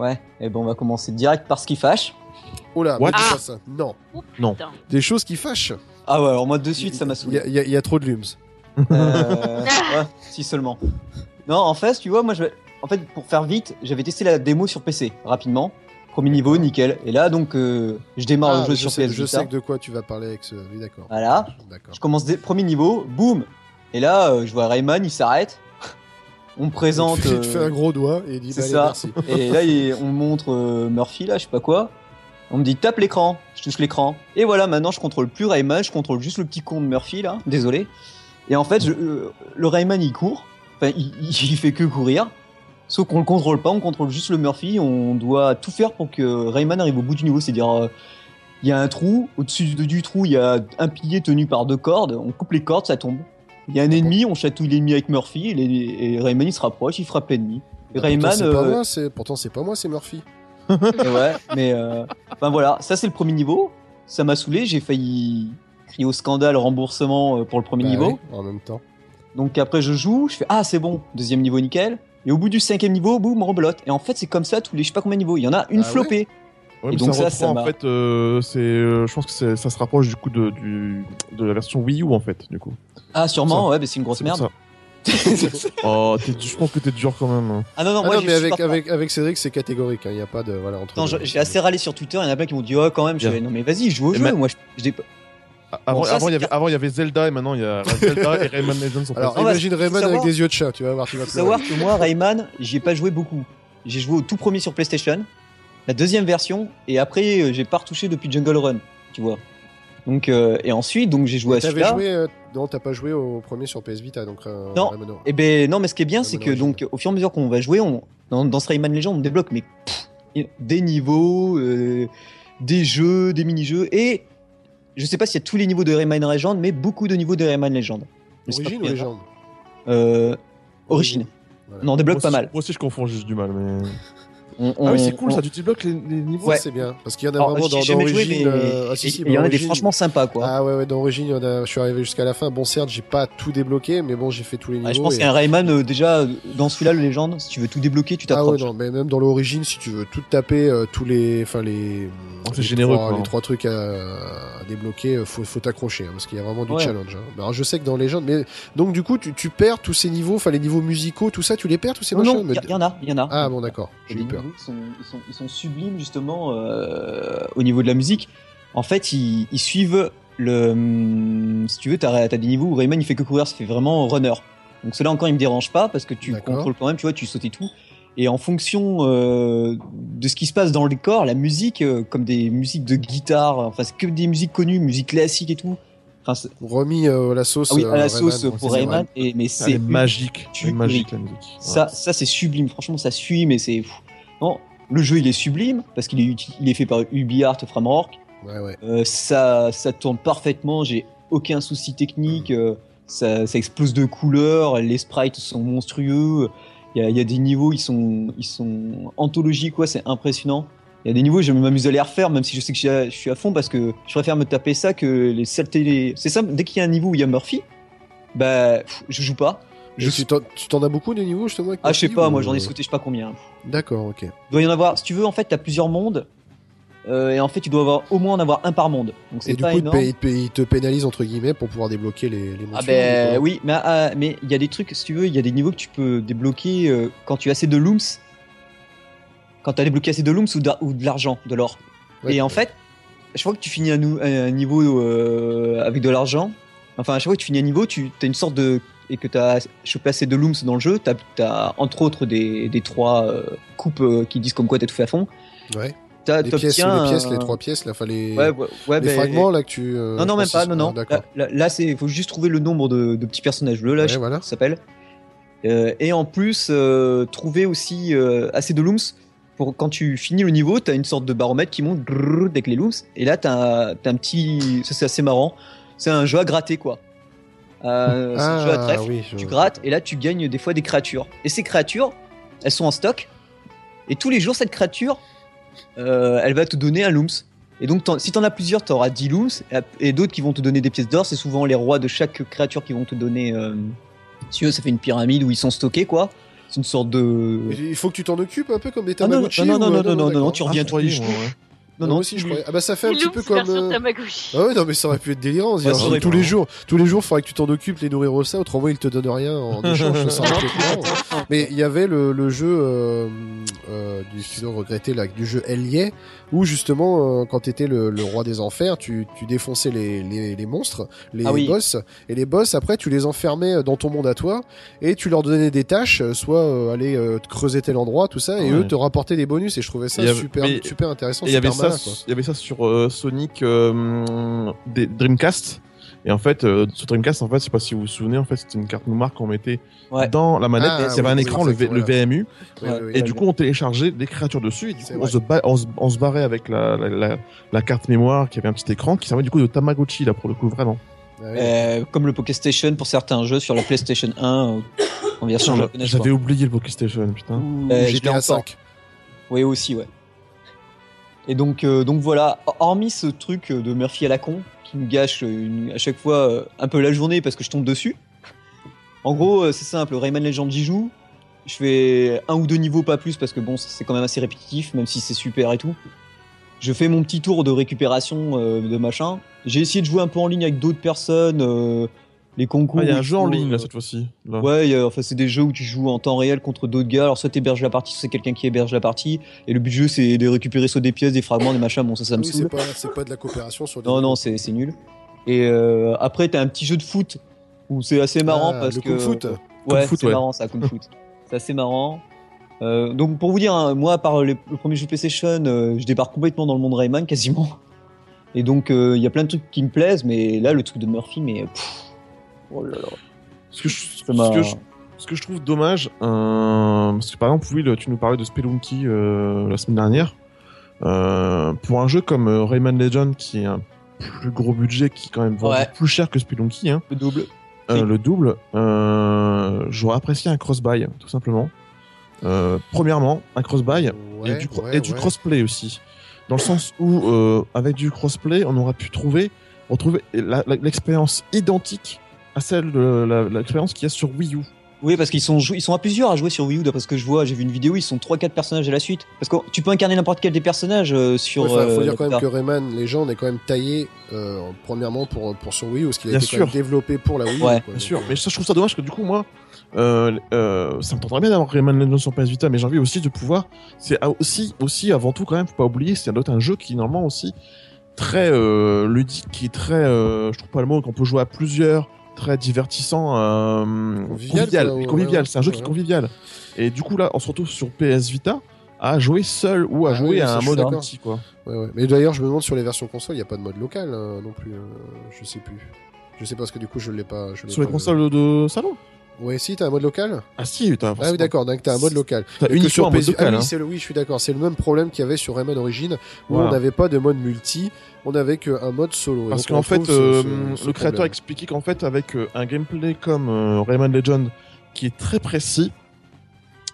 S3: Ouais, et bon, on va commencer direct par ce qui fâche.
S1: Oh là,
S2: What
S4: Ah.
S1: ça. Non,
S4: Oh,
S2: Non.
S1: des choses qui fâchent.
S3: Ah ouais, alors moi de suite, ça m'a
S1: Il y
S3: saoulé.
S1: a, il y a- il y a trop de lums.
S3: Euh, ouais, si seulement. Non, en fait, tu vois, moi, je... en fait, pour faire vite, j'avais testé la démo sur PC rapidement. Premier niveau, nickel. Et là, donc, euh, je démarre
S1: Ah,
S3: le jeu
S1: je
S3: sur
S1: sais,
S3: PS
S1: je sais de quoi tu vas parler avec ce. Oui, d'accord.
S3: Voilà.
S1: D'accord.
S3: Je commence premier niveau, boum. Et là, euh, je vois Rayman, il s'arrête. On me présente.
S1: Il te fait
S3: euh,
S1: un gros doigt et il dit bah, allez,
S3: ça.
S1: merci.
S3: Et là, il- on me montre euh, Murphy, là, je sais pas quoi. On me dit tape l'écran. Je touche l'écran. Et voilà, maintenant, je contrôle plus Rayman, je contrôle juste le petit con de Murphy, là. Désolé. Et en fait, je- euh, le Rayman, il court. Enfin, il, fait que courir. Sauf qu'on le contrôle pas, on contrôle juste le Murphy. On doit tout faire pour que Rayman arrive au bout du niveau. C'est-à-dire, euh, il y a un trou. Au-dessus de- du trou, il y a un pilier tenu par deux cordes. On coupe les cordes, ça tombe. Il y a un ennemi, on chatouille l'ennemi avec Murphy. Et, les- et Rayman, il se rapproche, il frappe l'ennemi.
S1: Pourtant,
S3: Rayman,
S1: c'est pas
S3: euh,
S1: moi, c'est pourtant c'est pas moi, c'est Murphy.
S3: ouais, mais euh, enfin voilà, ça c'est le premier niveau. Ça m'a saoulé, j'ai failli crier au scandale remboursement euh, pour le premier
S1: Bah
S3: niveau.
S1: oui, en même temps.
S3: Donc après je joue, je fais ah c'est bon, deuxième niveau nickel. Et au bout du cinquième niveau, boum, rebelote. Et en fait c'est comme ça tous les je sais pas combien de niveaux. Il y en a une
S1: Ah ouais
S3: flopée.
S2: Ouais, Mais
S3: donc
S2: ça, reprend, en fait, euh, c'est, euh, je pense que ça se rapproche du coup de, du, de la version Wii U en fait, du coup.
S3: Ah sûrement,
S2: Ça.
S3: ouais, mais c'est une grosse merde.
S2: ça. Oh, t'es- je pense que t'es dur quand même. hein.
S3: ah non, non,
S1: Ah
S3: moi
S1: non, mais avec, avec, avec Cédric, c'est catégorique. Il n'y a pas de. Voilà, entre
S3: Non, j'ai assez râlé sur Twitter, il y en a plein qui m'ont dit oh quand même, fais, non mais vas-y, joue au
S2: Et
S3: jeu,
S2: ma-
S3: moi je,
S2: Avant,
S3: Bon, ça,
S2: avant, il y avait,
S3: car-
S2: avant, il y avait Zelda et maintenant il y a Zelda et Rayman Legends. sont
S1: Alors,
S3: Ah bah,
S1: imagine Rayman
S3: savoir-
S1: avec des yeux de chat, tu vas voir, tu vas
S3: savoir que moi Rayman, j'y ai pas joué beaucoup. J'ai joué au tout premier sur PlayStation, la deuxième version, et après euh, j'ai pas retouché depuis Jungle Run, tu vois. Donc euh, et ensuite donc j'ai joué à
S1: T'avais
S3: celui-là.
S1: joué. euh, Non, t'as pas joué au premier sur PS Vita, donc. euh,
S3: Non. Et ben non, mais ce qui est bien, c'est que donc au fur et à mesure qu'on va jouer, on, dans, dans ce Rayman Legend, on débloque mais pff, des niveaux, euh, des jeux, des mini-jeux, et je sais pas s'il y a tous les niveaux de Rayman Legend, mais beaucoup de niveaux de Rayman Legend. Je sais pas
S1: Origine ou légende?
S3: Euh, Origine.
S1: Voilà.
S3: Non, on débloque
S2: Moi
S3: pas
S2: aussi-
S3: mal.
S2: Moi aussi, je confonds juste du mal. Mais...
S3: On-
S2: Ah oui, c'est
S3: on-
S2: cool
S3: on-
S2: ça, tu débloques les, les niveaux.
S3: Ouais.
S1: C'est bien. Parce qu'il y en a
S3: Alors,
S1: vraiment dans, dans
S3: mais
S1: euh, ah, si, si,
S3: il y en a des franchement sympas quoi.
S1: Ah ouais, ouais, dans Origine, il y en a- je suis arrivé jusqu'à la fin. Bon, certes, j'ai pas tout débloqué, mais bon, j'ai fait tous les niveaux.
S3: Ah, je pense
S1: et-
S3: qu'un Rayman euh, déjà dans celui-là le Legend, si tu veux tout débloquer, tu
S1: Ah ouais,
S3: t'approches.
S1: non, mais même dans l'origine, si tu veux tout taper, euh, tous les, enfin les,
S2: Oh, c'est
S1: les
S2: généreux,
S1: trois,
S2: quoi.
S1: les trois trucs à, à débloquer, euh, faut, faut t'accrocher, hein, parce qu'il y a vraiment du
S3: Ouais.
S1: challenge. hein. Alors, je sais que dans Legend, mais donc du coup, tu, tu perds tous ces niveaux, enfin les niveaux musicaux, tout ça, tu les perds tous ces
S3: Non,
S1: machins?
S3: il y, en a, il y en a.
S1: Ah bon, d'accord, j'ai eu peur.
S3: Niveaux sont, ils, sont, ils sont sublimes justement euh, au niveau de la musique. En fait, ils, ils suivent le. hum, Si tu veux, t'as as des niveaux où Rayman il fait que courir, ça fait vraiment runner. Donc cela encore il me dérange pas parce que tu contrôles quand même, tu vois, tu sautes et tout. Et en fonction euh, de ce qui se passe dans le décor, la musique, euh, comme des musiques de guitare, enfin c'est que des musiques connues, musique classique et tout. Enfin,
S1: Remis euh, à la sauce.
S3: ah oui, à la sauce pour Rayman, et, mais c'est
S2: magique. magique la musique.
S3: ça, ça c'est sublime. Franchement, ça suit, mais c'est. Non, le jeu il est sublime parce qu'il est, uti- il est fait par UbiArt Framework.
S1: Ouais, ouais.
S3: Euh, ça, ça tourne parfaitement. J'ai aucun souci technique. euh, ça, ça explose de couleurs. Les sprites sont monstrueux. Il y a, il y a des niveaux, ils sont, ils sont anthologiques, quoi. C'est impressionnant. Il y a des niveaux, je vais m'amuser à les refaire, même si je sais que je suis à- je suis à fond parce que je préfère me taper ça que les saletés. Les... C'est simple, dès qu'il y a un niveau où il y a Murphy, bah, pff, je joue pas. Je-
S1: tu t'en as beaucoup des niveaux justement avec
S3: Ah, je sais pas,
S1: ou-
S3: moi j'en ai sauté, je sais pas combien.
S1: D'accord, ok.
S3: Il doit y en avoir, si tu veux, en fait, t'as plusieurs mondes. euh, et en fait, tu dois avoir au moins en avoir un par monde. Donc
S1: Et du
S3: pas
S1: coup, il te,
S3: énorme.
S1: il te paye- il te pénalise entre guillemets pour pouvoir débloquer les, les
S3: Ah ben
S1: quoi
S3: oui, mais ah, mais il y a des trucs, si tu veux, il y a des niveaux que tu peux débloquer euh, quand tu as assez de looms. Quand tu as débloqué assez de looms ou de, ou de l'argent, de l'or.
S1: Ouais,
S3: et en fait, chaque fois que tu finis un, niveau euh, avec de l'argent, enfin à chaque fois que tu finis un niveau, tu as une sorte de et que tu as chopé assez de looms dans le jeu, tu as, entre autres des, des trois euh, coupes euh, qui disent comme quoi t'as tout fait à fond.
S1: Ouais.
S3: T'as-
S1: Les pièces, les pièces, trois pièces, là, fallait.
S3: Ouais, ouais, ouais,
S1: les
S3: ben,
S1: fragments là que tu. euh,
S3: non, non, même pas, non, non.
S1: ah.
S3: Là, là, là, c'est, il faut juste trouver le nombre de, de petits personnages bleus, là, je
S1: voilà.
S3: ça s'appelle. Euh, et en plus, euh, trouver aussi assez de looms pour quand tu finis le niveau, t'as une sorte de baromètre qui monte grrr avec les looms. Et là, t'as, t'as un petit, ça c'est assez marrant. C'est un jeu à gratter, quoi. Euh, c'est un jeu à
S1: Ah
S3: trèfle.
S1: oui. je-
S3: Tu grattes et là, tu gagnes des fois des créatures. Et ces créatures, elles sont en stock. Et tous les jours, cette créature, euh, elle va te donner un looms. Et donc, si t'en as plusieurs, t'auras 10 looms. Et, d'autres qui vont te donner des pièces d'or. C'est souvent les rois de chaque créature qui vont te donner. Euh, si tu veux, ça fait une pyramide où ils sont stockés, quoi. C'est une sorte de.
S1: Il faut que tu t'en occupes un peu comme des
S3: Ah non,
S1: Tamagotchi.
S3: non, non, non, non, non, non, non, tu reviens
S2: Ah,
S3: tous les jours.
S2: ouais.
S3: Non,
S1: Moi
S3: non,
S1: aussi, je croyais. Ah bah ça fait un petit peu comme. euh. Ah ouais, non, mais ça aurait pu être délirant.
S3: Ouais, ça aurait
S1: tous les jours, tous les jours, faudrait que tu t'en occupes, les nourrir au ça, autrement ils te donnent rien en échange. ça mais il y avait le, le jeu euh, euh, du studio regretté là, du jeu Ellier, où justement, euh, quand t'étais le, le roi des enfers, tu, tu défonçais les, les, les monstres, les
S3: Ah oui.
S1: boss, et les boss après tu les enfermais dans ton monde à toi, et tu leur donnais des tâches, soit aller creuser tel endroit, tout ça, et
S2: Ouais.
S1: eux te rapportaient des bonus, et je trouvais ça
S2: avait-
S1: super,
S2: mais-
S1: super intéressant,
S2: il y avait
S1: super
S2: ça,
S1: malin, quoi.
S2: il y avait ça sur euh, Sonic euh, des Dreamcast. Et en fait, euh, sur Dreamcast, en fait, je sais pas si vous vous souvenez, en fait, c'était une carte mémoire qu'on mettait
S3: Ouais.
S2: dans la manette.
S1: Ah,
S2: il y avait
S1: oui,
S2: un
S1: oui,
S2: écran, le, V-
S1: exactement,
S2: le VMU. Et du coup, on téléchargeait des créatures dessus. Et du
S1: C'est
S2: coup, on se, ba- on, se, on se barrait avec la, la, la, la carte mémoire qui avait un petit écran qui servait du coup de Tamagotchi, là, pour le coup, vraiment.
S1: Ouais.
S3: Euh, comme le PokéStation pour certains jeux sur la PlayStation 1 euh, en version japonaise.
S2: J'avais oublié le PlayStation, putain.
S3: Euh,
S1: GTA
S3: encore.
S1: 5.
S3: Oui, aussi, ouais. Et donc, euh, donc voilà, hormis ce truc de Murphy à la con, qui me gâche une- à chaque fois euh, un peu la journée parce que je tombe dessus. En gros, euh, c'est simple, Rayman Legend j'y joue. Je fais un ou deux niveaux, pas plus, parce que bon, c'est quand même assez répétitif, même si c'est super et tout. Je fais mon petit tour de récupération euh, de machin. J'ai essayé de jouer un peu en ligne avec d'autres personnes. euh, les concours.
S2: Ah, il y a un jeu en ligne
S3: euh,
S2: là cette fois-ci.
S3: Ouais, y a- enfin c'est des jeux où tu joues en temps réel contre d'autres gars. Alors soit t'héberges la partie, soit c'est quelqu'un qui héberge la partie. Et le but du jeu c'est de récupérer soit des pièces, des fragments, des machins. Bon ça ça me
S1: Oui,
S3: saoule.
S1: c'est pas, de la coopération sur des
S3: Non, non, c'est nul. Et euh, après, t'as un petit jeu de foot où c'est assez marrant
S1: Ah,
S3: parce
S1: le
S3: que.
S1: kung foot.
S3: Ouais,
S2: Kung foot,
S3: c'est
S2: ouais.
S3: marrant ça, comme foot. C'est assez marrant. Euh, donc pour vous dire, hein, moi, à part les- le premier jeu PlayStation, euh, je débarque complètement dans le monde Rayman quasiment. Et donc euh, il y a plein de trucs qui me plaisent, mais là le truc de Murphy, mais pff, oh là là,
S2: Ce que je,
S3: ça
S2: ce
S3: m'a.
S2: que je, ce que je trouve dommage, euh, parce que par exemple, oui, le- tu nous parlais de Spelunky euh, la semaine dernière. Euh, pour un jeu comme euh, Rayman Legend, qui est un plus gros budget, qui est quand même vendu
S3: Ouais.
S2: plus cher que Spelunky, hein,
S3: Le double.
S2: euh,
S3: Oui.
S2: le double, euh, j'aurais apprécié un cross-buy, tout simplement. Euh, premièrement, un cross-buy et, du,
S1: ouais,
S2: et du
S1: ouais.
S2: crossplay aussi. Dans le sens où, euh, avec du crossplay, on aurait pu trouver, retrouver l'expérience identique à celle de la- l'expérience qu'il y a sur Wii U.
S3: Oui, parce qu'ils sont, ils sont à plusieurs à jouer sur Wii U, d'après ce que je vois. J'ai vu une vidéo, ils sont 3-4 personnages à la suite. Parce que tu peux incarner n'importe quel des personnages euh, sur.
S1: Ouais, enfin, faut
S3: euh,
S1: dire quand même que Rayman Legend est quand même taillé euh, premièrement pour pour son Wii U, parce qu'il a
S2: Bien
S1: été quand même
S2: sûr.
S1: développé pour la Wii U.
S3: Ouais,
S1: quoi.
S2: Bien sûr, mais ça, je trouve ça dommage que du coup, moi, euh, euh, ça me tenterait bien d'avoir Rayman Legends sur PS Vita, mais j'ai envie aussi de pouvoir. C'est aussi, aussi avant tout quand même, faut pas oublier, c'est un jeu qui normalement aussi très euh, ludique, qui est très, euh, je trouve pas le mot, qu'on peut jouer à plusieurs, très divertissant, euh,
S1: Convivial,
S2: convivial.
S1: ouais,
S2: c'est un jeu qui est convivial. Et du coup là, on se retrouve sur PS Vita à jouer seul ou à
S1: Ah
S2: jouer
S1: oui,
S2: à un mode multi quoi.
S1: ouais, ouais. Mais d'ailleurs, je me demande sur les versions console, il n'y a pas de mode local euh, non plus. euh, je sais plus. Je sais pas parce que du coup, je l'ai pas. Je l'ai
S2: Sur les consoles de salon.
S1: Ouais, si, t'as un mode local
S2: Ah si, t'as
S1: Ah oui, d'accord, donc t'as un mode local.
S2: T'as uniquement
S1: sur
S2: un mode
S1: PS
S2: local.
S1: Ah oui,
S2: hein.
S1: c'est le, oui, je suis d'accord. C'est le même problème qu'il y avait sur Rayman Origins, où
S2: Voilà.
S1: on n'avait pas de mode multi, on n'avait qu'un mode solo.
S2: Parce qu'en fait,
S1: ce-
S2: euh,
S1: ce- ce
S2: le créateur expliquait qu'en fait, avec euh, un gameplay comme euh, Rayman Legend, qui est très précis,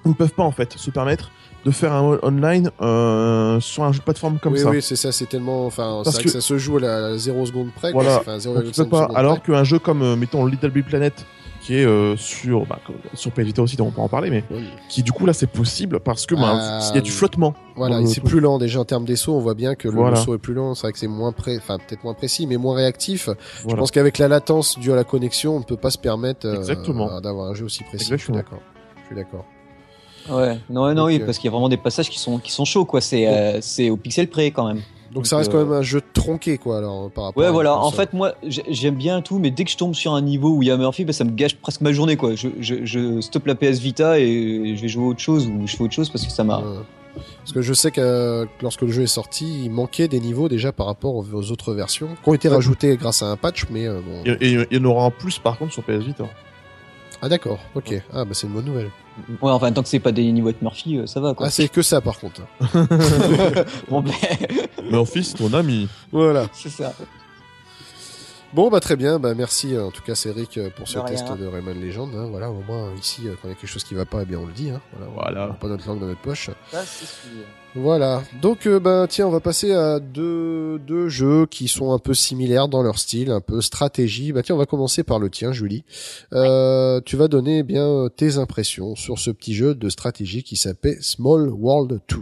S2: ils ne peuvent pas en fait se permettre de faire un mode online euh, sur un jeu de plateforme comme
S1: oui,
S2: ça.
S1: oui, c'est ça, c'est tellement. Enfin, c'est
S2: que-
S1: ça se joue à la 0 seconde près. quoi.
S2: Voilà.
S1: Enfin,
S2: Donc,
S1: 0,5
S2: tu peux pas. Alors qu'un jeu comme, euh, mettons, Little Big Planet, qui est euh, sur, bah, sur PS Vita aussi, dont on peut en parler, mais
S1: Oui.
S2: qui du coup là c'est possible parce que bah,
S1: Ah,
S2: il y a du flottement.
S1: Voilà, c'est plus lent déjà en termes des sauts. On voit bien que le,
S2: Voilà.
S1: le saut est plus lent. C'est vrai que c'est moins près, enfin peut-être moins précis, mais moins réactif. Je pense qu'avec la latence due à la connexion, on ne peut pas se permettre euh,
S2: Exactement.
S1: d'avoir un jeu aussi précis. Je suis
S2: Exactement.
S1: d'accord. Je suis d'accord.
S3: Ouais, non, non, oui,
S1: Donc, euh,
S3: parce qu'il y a vraiment des passages qui sont, qui sont chauds, quoi. C'est, euh, c'est au pixel près, quand même.
S1: Donc,
S3: Donc,
S1: ça reste
S3: euh,
S1: quand même un jeu tronqué, quoi, alors par rapport. à
S3: Ouais, voilà. En fait, moi, j'ai- j'aime bien tout, mais dès que je tombe sur un niveau où il y a Murphy, bah, ça me gâche presque ma journée, quoi. Je, je, je stoppe la PS Vita et je vais jouer à autre chose ou je fais autre chose parce que ça m'a.
S1: Ouais. Parce que je sais que euh, lorsque le jeu est sorti, il manquait des niveaux déjà par rapport aux, aux autres versions, qui ont été
S3: Ouais.
S1: rajoutés grâce à un patch, mais euh, bon.
S2: Et, et- il y en aura en plus par contre sur PS Vita.
S1: Ah d'accord, ok. Ah bah c'est une bonne nouvelle.
S3: Ouais, enfin, tant que c'est pas des niveaux Murphy, euh, ça va, quoi.
S1: Ah c'est que ça par contre.
S3: bon, ben,
S2: Murphy, c'est ton ami.
S1: Voilà.
S3: c'est ça.
S1: Bon bah très bien, bah merci euh, en tout cas Cédric euh, pour ce
S3: De
S1: test de Rayman Legend. hein. Voilà, au moins ici euh, quand il y a quelque chose qui va pas, eh bien on le dit. Hein. Voilà, on-
S2: Voilà.
S1: on pas notre langue dans notre poche.
S3: Ça, c'est sûr.
S1: Voilà. Donc euh, bah tiens, on va passer à deux, deux jeux qui sont un peu similaires dans leur style, un peu stratégie. Bah tiens, on va commencer par le tien, Julie. Euh, tu vas donner eh bien tes impressions sur ce petit jeu de stratégie qui s'appelle Small World 2.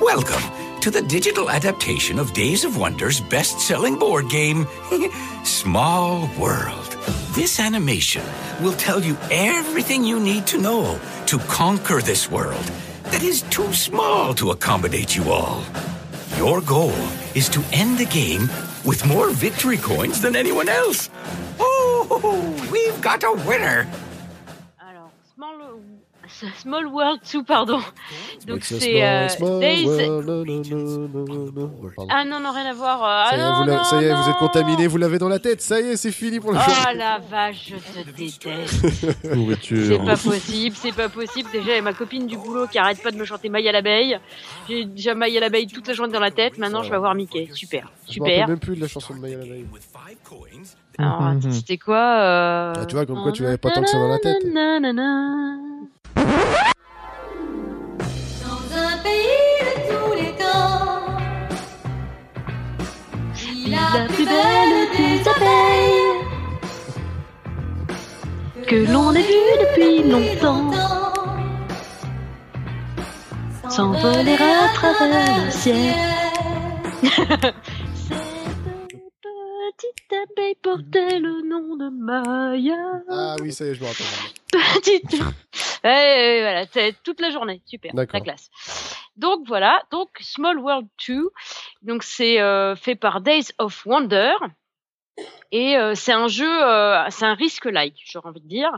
S5: Welcome to the digital adaptation of Days of Wonder's best selling board game, Small World. This animation will tell you everything you need to know to conquer this world that is too small to accommodate you all. Your goal is to end the game with more victory coins than anyone else. Oh, we've got a winner.
S4: Small, World 2, pardon. Donc c'est euh, Days. Ah non, non, rien à voir. euh,
S1: Ça
S4: Ah
S1: y est,
S4: non,
S1: vous, l'avez-
S4: non,
S1: ça y est, vous êtes
S4: non.
S1: contaminé, vous l'avez dans la tête. Ça y est, c'est fini pour le jeu.
S4: Ah la vache, je te déteste. C'est pas possible, c'est pas possible. Déjà, il y a ma copine du boulot qui arrête pas de me chanter Maille à l'abeille. J'ai déjà Maille à l'abeille toute la journée dans la tête. Maintenant, je vais avoir Mickey. Super,
S1: Je me
S4: super.
S1: même plus de la chanson de Maya la veille.
S5: With five coins,
S4: Alors,
S2: Mhm.
S4: c'était quoi euh...
S1: Ah, tu vois, comme quoi tu l'avais pas tant que ça dans la tête.
S6: Dans un pays de tous les temps,
S4: La plus belle des abeilles que l'on ait vue depuis longtemps s'envoler à travers le ciel. portait le nom de Maya.
S1: Ah oui, ça y est, je me rappelle.
S4: Petite. Ouais, voilà, c'est toute la journée, super, la classe. Donc voilà, donc Small World 2, donc c'est euh, fait par Days of Wonder et euh, c'est un jeu, euh, c'est un risque-like, j'aurais envie de dire,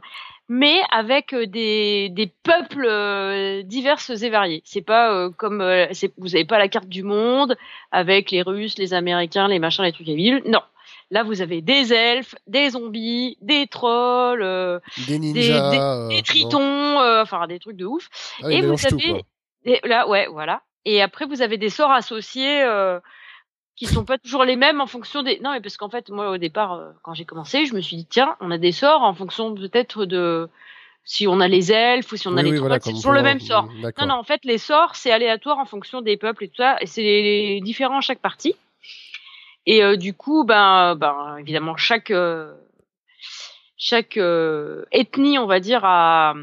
S4: mais avec des, des peuples euh, diverses et variés. C'est pas comme vous avez pas la carte du monde avec les Russes, les Américains, les machins, les trucs à villes. Non. Là, vous avez des elfes, des zombies, des trolls, euh,
S1: Des ninjas.
S4: des-
S1: euh,
S4: des tritons, euh, enfin des trucs de ouf.
S1: Ah,
S4: et vous avez là, ouais, voilà. Et après, vous avez des sorts associés qui sont pas toujours les mêmes en fonction des. Non, mais parce qu'en fait, moi, au départ, quand j'ai commencé, je me suis dit, tiens, on a des sorts en fonction peut-être de si on a les elfes ou si on a les
S1: oui,
S4: trolls,
S1: voilà,
S4: c'est toujours le même sort. Non, non, en fait, les sorts, c'est aléatoire en fonction des peuples et tout ça, et c'est différent à chaque partie. Et euh, du coup, ben, ben, évidemment, chaque euh, chaque euh, ethnie, on va dire, a,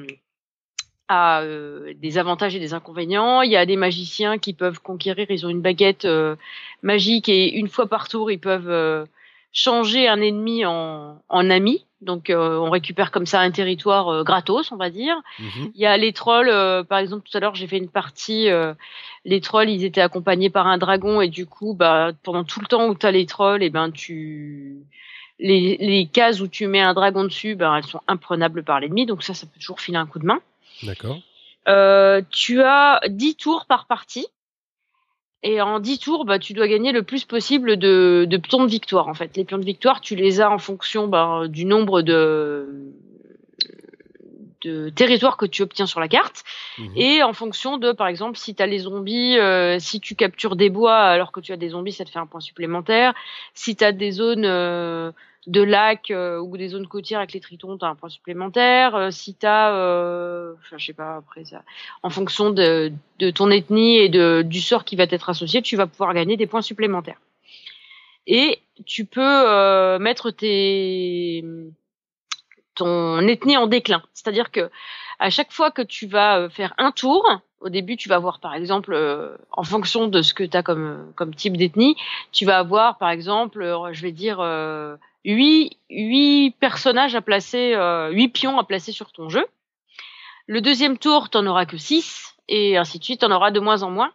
S4: a euh, des avantages et des inconvénients. Il y a des magiciens qui peuvent conquérir, ils ont une baguette euh, magique et une fois par tour, ils peuvent changer un ennemi en, en ami. Donc, euh, on récupère comme ça un territoire euh, gratos, on va dire.
S1: Mhm.
S4: Il y a les trolls, euh, par exemple, tout à l'heure, j'ai fait une partie. euh, les trolls, ils étaient accompagnés par un dragon et du coup, bah, pendant tout le temps où tu as les trolls, et ben tu les, les cases où tu mets un dragon dessus, ben elles sont imprenables par l'ennemi. Donc ça, ça peut toujours filer un coup de main.
S1: D'accord.
S4: Euh, tu as 10 tours par partie. Et en 10 tours, bah, tu dois gagner le plus possible de, de pions de victoire. En fait, les pions de victoire, tu les as en fonction ben, du nombre de, de territoires que tu obtiens sur la carte.
S1: Mhm.
S4: Et en fonction de, par exemple, si tu as les zombies, euh, si tu captures des bois alors que tu as des zombies, ça te fait un point supplémentaire. Si tu as des zones euh, de lacs euh, ou des zones côtières avec les tritons, tu as un point supplémentaire. Euh, si tu as, euh, enfin, je sais pas, après ça, en fonction de, ton ethnie et de, du sort qui va t'être associé, tu vas pouvoir gagner des points supplémentaires. Et tu peux euh, mettre tes ton ethnie en déclin. C'est-à-dire que à chaque fois que tu vas faire un tour, au début, tu vas avoir, par exemple, en fonction de ce que tu as comme, type d'ethnie, tu vas avoir, par exemple, je vais dire, huit, huit personnages à placer, euh, huit pions à placer sur ton jeu. Le deuxième tour, tu auras que six, et ainsi de suite, tu en auras de moins en moins